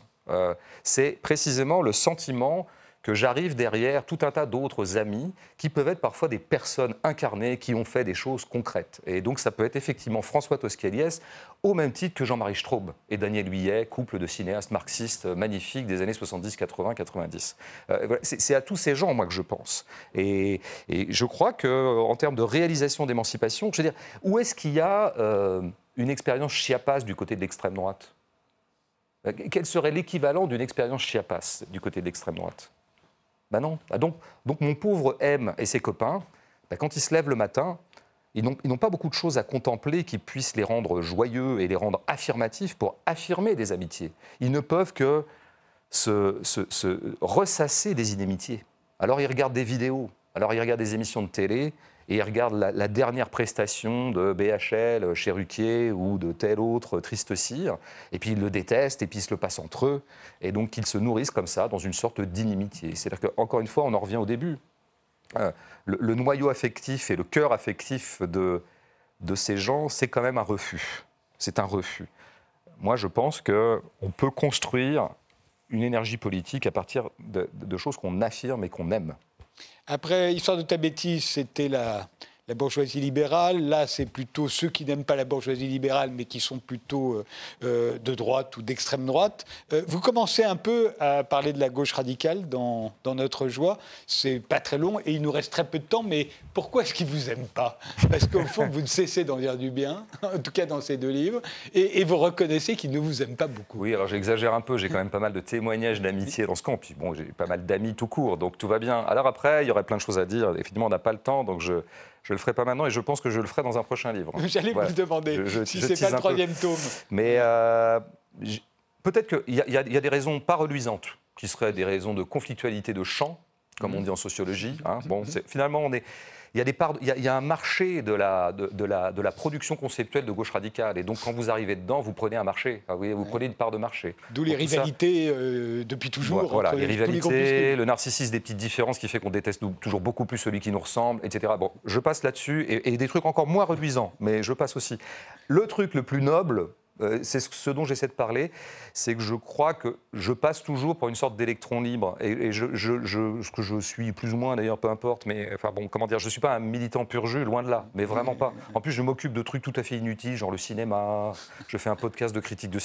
c'est précisément le sentiment que j'arrive derrière tout un tas d'autres amis qui peuvent être parfois des personnes incarnées qui ont fait des choses concrètes. Et donc ça peut être effectivement François Toscaliès au même titre que Jean-Marie Straub et Daniel Huyet, couple de cinéastes marxistes magnifiques des années 70, 80, 90. c'est à tous ces gens, moi, que je pense. Et, je crois qu'en termes de réalisation d'émancipation, je veux dire, où est-ce qu'il y a euh, une expérience chiapas du côté de l'extrême droite? Euh, quel serait l'équivalent d'une expérience Chiapas du côté de l'extrême droite? Ben non. Ah, donc, donc mon pauvre M et ses copains, ben quand ils se lèvent le matin, ils n'ont pas beaucoup de choses à contempler qui puissent les rendre joyeux et les rendre affirmatifs pour affirmer des amitiés. Ils ne peuvent que se, se ressasser des inimitiés. Alors ils regardent des vidéos, alors ils regardent des émissions de télé, et ils regardent la, dernière prestation de BHL chez Ruquier ou de tel autre triste cire, et puis ils le détestent, et puis ils se le passent entre eux, et donc ils se nourrissent comme ça dans une sorte d'inimitié. C'est-à-dire qu'encore une fois, on en revient au début. Euh, le, noyau affectif et le cœur affectif de, de ces gens, c'est quand même un refus. C'est un refus. Moi, je pense qu'on peut construire une énergie politique à partir de choses qu'on affirme et qu'on aime. Après, Histoire de ta bêtise, c'était la, la bourgeoisie libérale. Là, c'est plutôt ceux qui n'aiment pas la bourgeoisie libérale, mais qui sont plutôt euh, euh, de droite ou d'extrême droite. Euh, vous commencez un peu à parler de la gauche radicale dans, dans notre joie. C'est pas très long et il nous reste très peu de temps, mais pourquoi est-ce qu'ils vous aiment pas? Parce qu'au fond, vous ne cessez d'en dire du bien, en tout cas dans ces deux livres, et, vous reconnaissez qu'ils ne vous aiment pas beaucoup. Oui, alors j'exagère un peu. J'ai quand même pas mal de témoignages d'amitié dans ce camp. Puis bon, j'ai pas mal d'amis tout court, donc tout va bien. Alors après, il y aurait plein de choses à dire. Effectivement, on n'a pas le temps, donc je je ne le ferai pas maintenant et je pense que je le ferai dans un prochain livre. J'allais vous demander si ce n'est pas le troisième tome. Mais euh, peut-être qu'il y, y, a des raisons pas reluisantes, qui seraient des raisons de conflictualité de champ, comme on dit en sociologie. Hein. Bon, finalement, on est il y, a des parts, il, y a, un marché de la, de, la, de la production conceptuelle de gauche radicale. Et donc, quand vous arrivez dedans, vous prenez un marché. vous, vous prenez une part de marché. D'où les rivalités euh, depuis toujours. Voilà, les rivalités, le narcissisme des petites différences qui fait qu'on déteste toujours beaucoup plus celui qui nous ressemble, etc. Bon, je passe là-dessus. Et, et des trucs encore moins reluisants, mais je passe aussi. Le truc le plus noble, euh, c'est ce dont j'essaie de parler, c'est que je crois que je passe toujours pour une sorte d'électron libre. Et, je, ce que je suis plus ou moins d'ailleurs, peu importe, mais enfin bon, comment dire, je ne suis pas un militant pur jus, loin de là, mais vraiment pas. En plus, je m'occupe de trucs tout à fait inutiles, genre le cinéma, je fais un podcast de critique de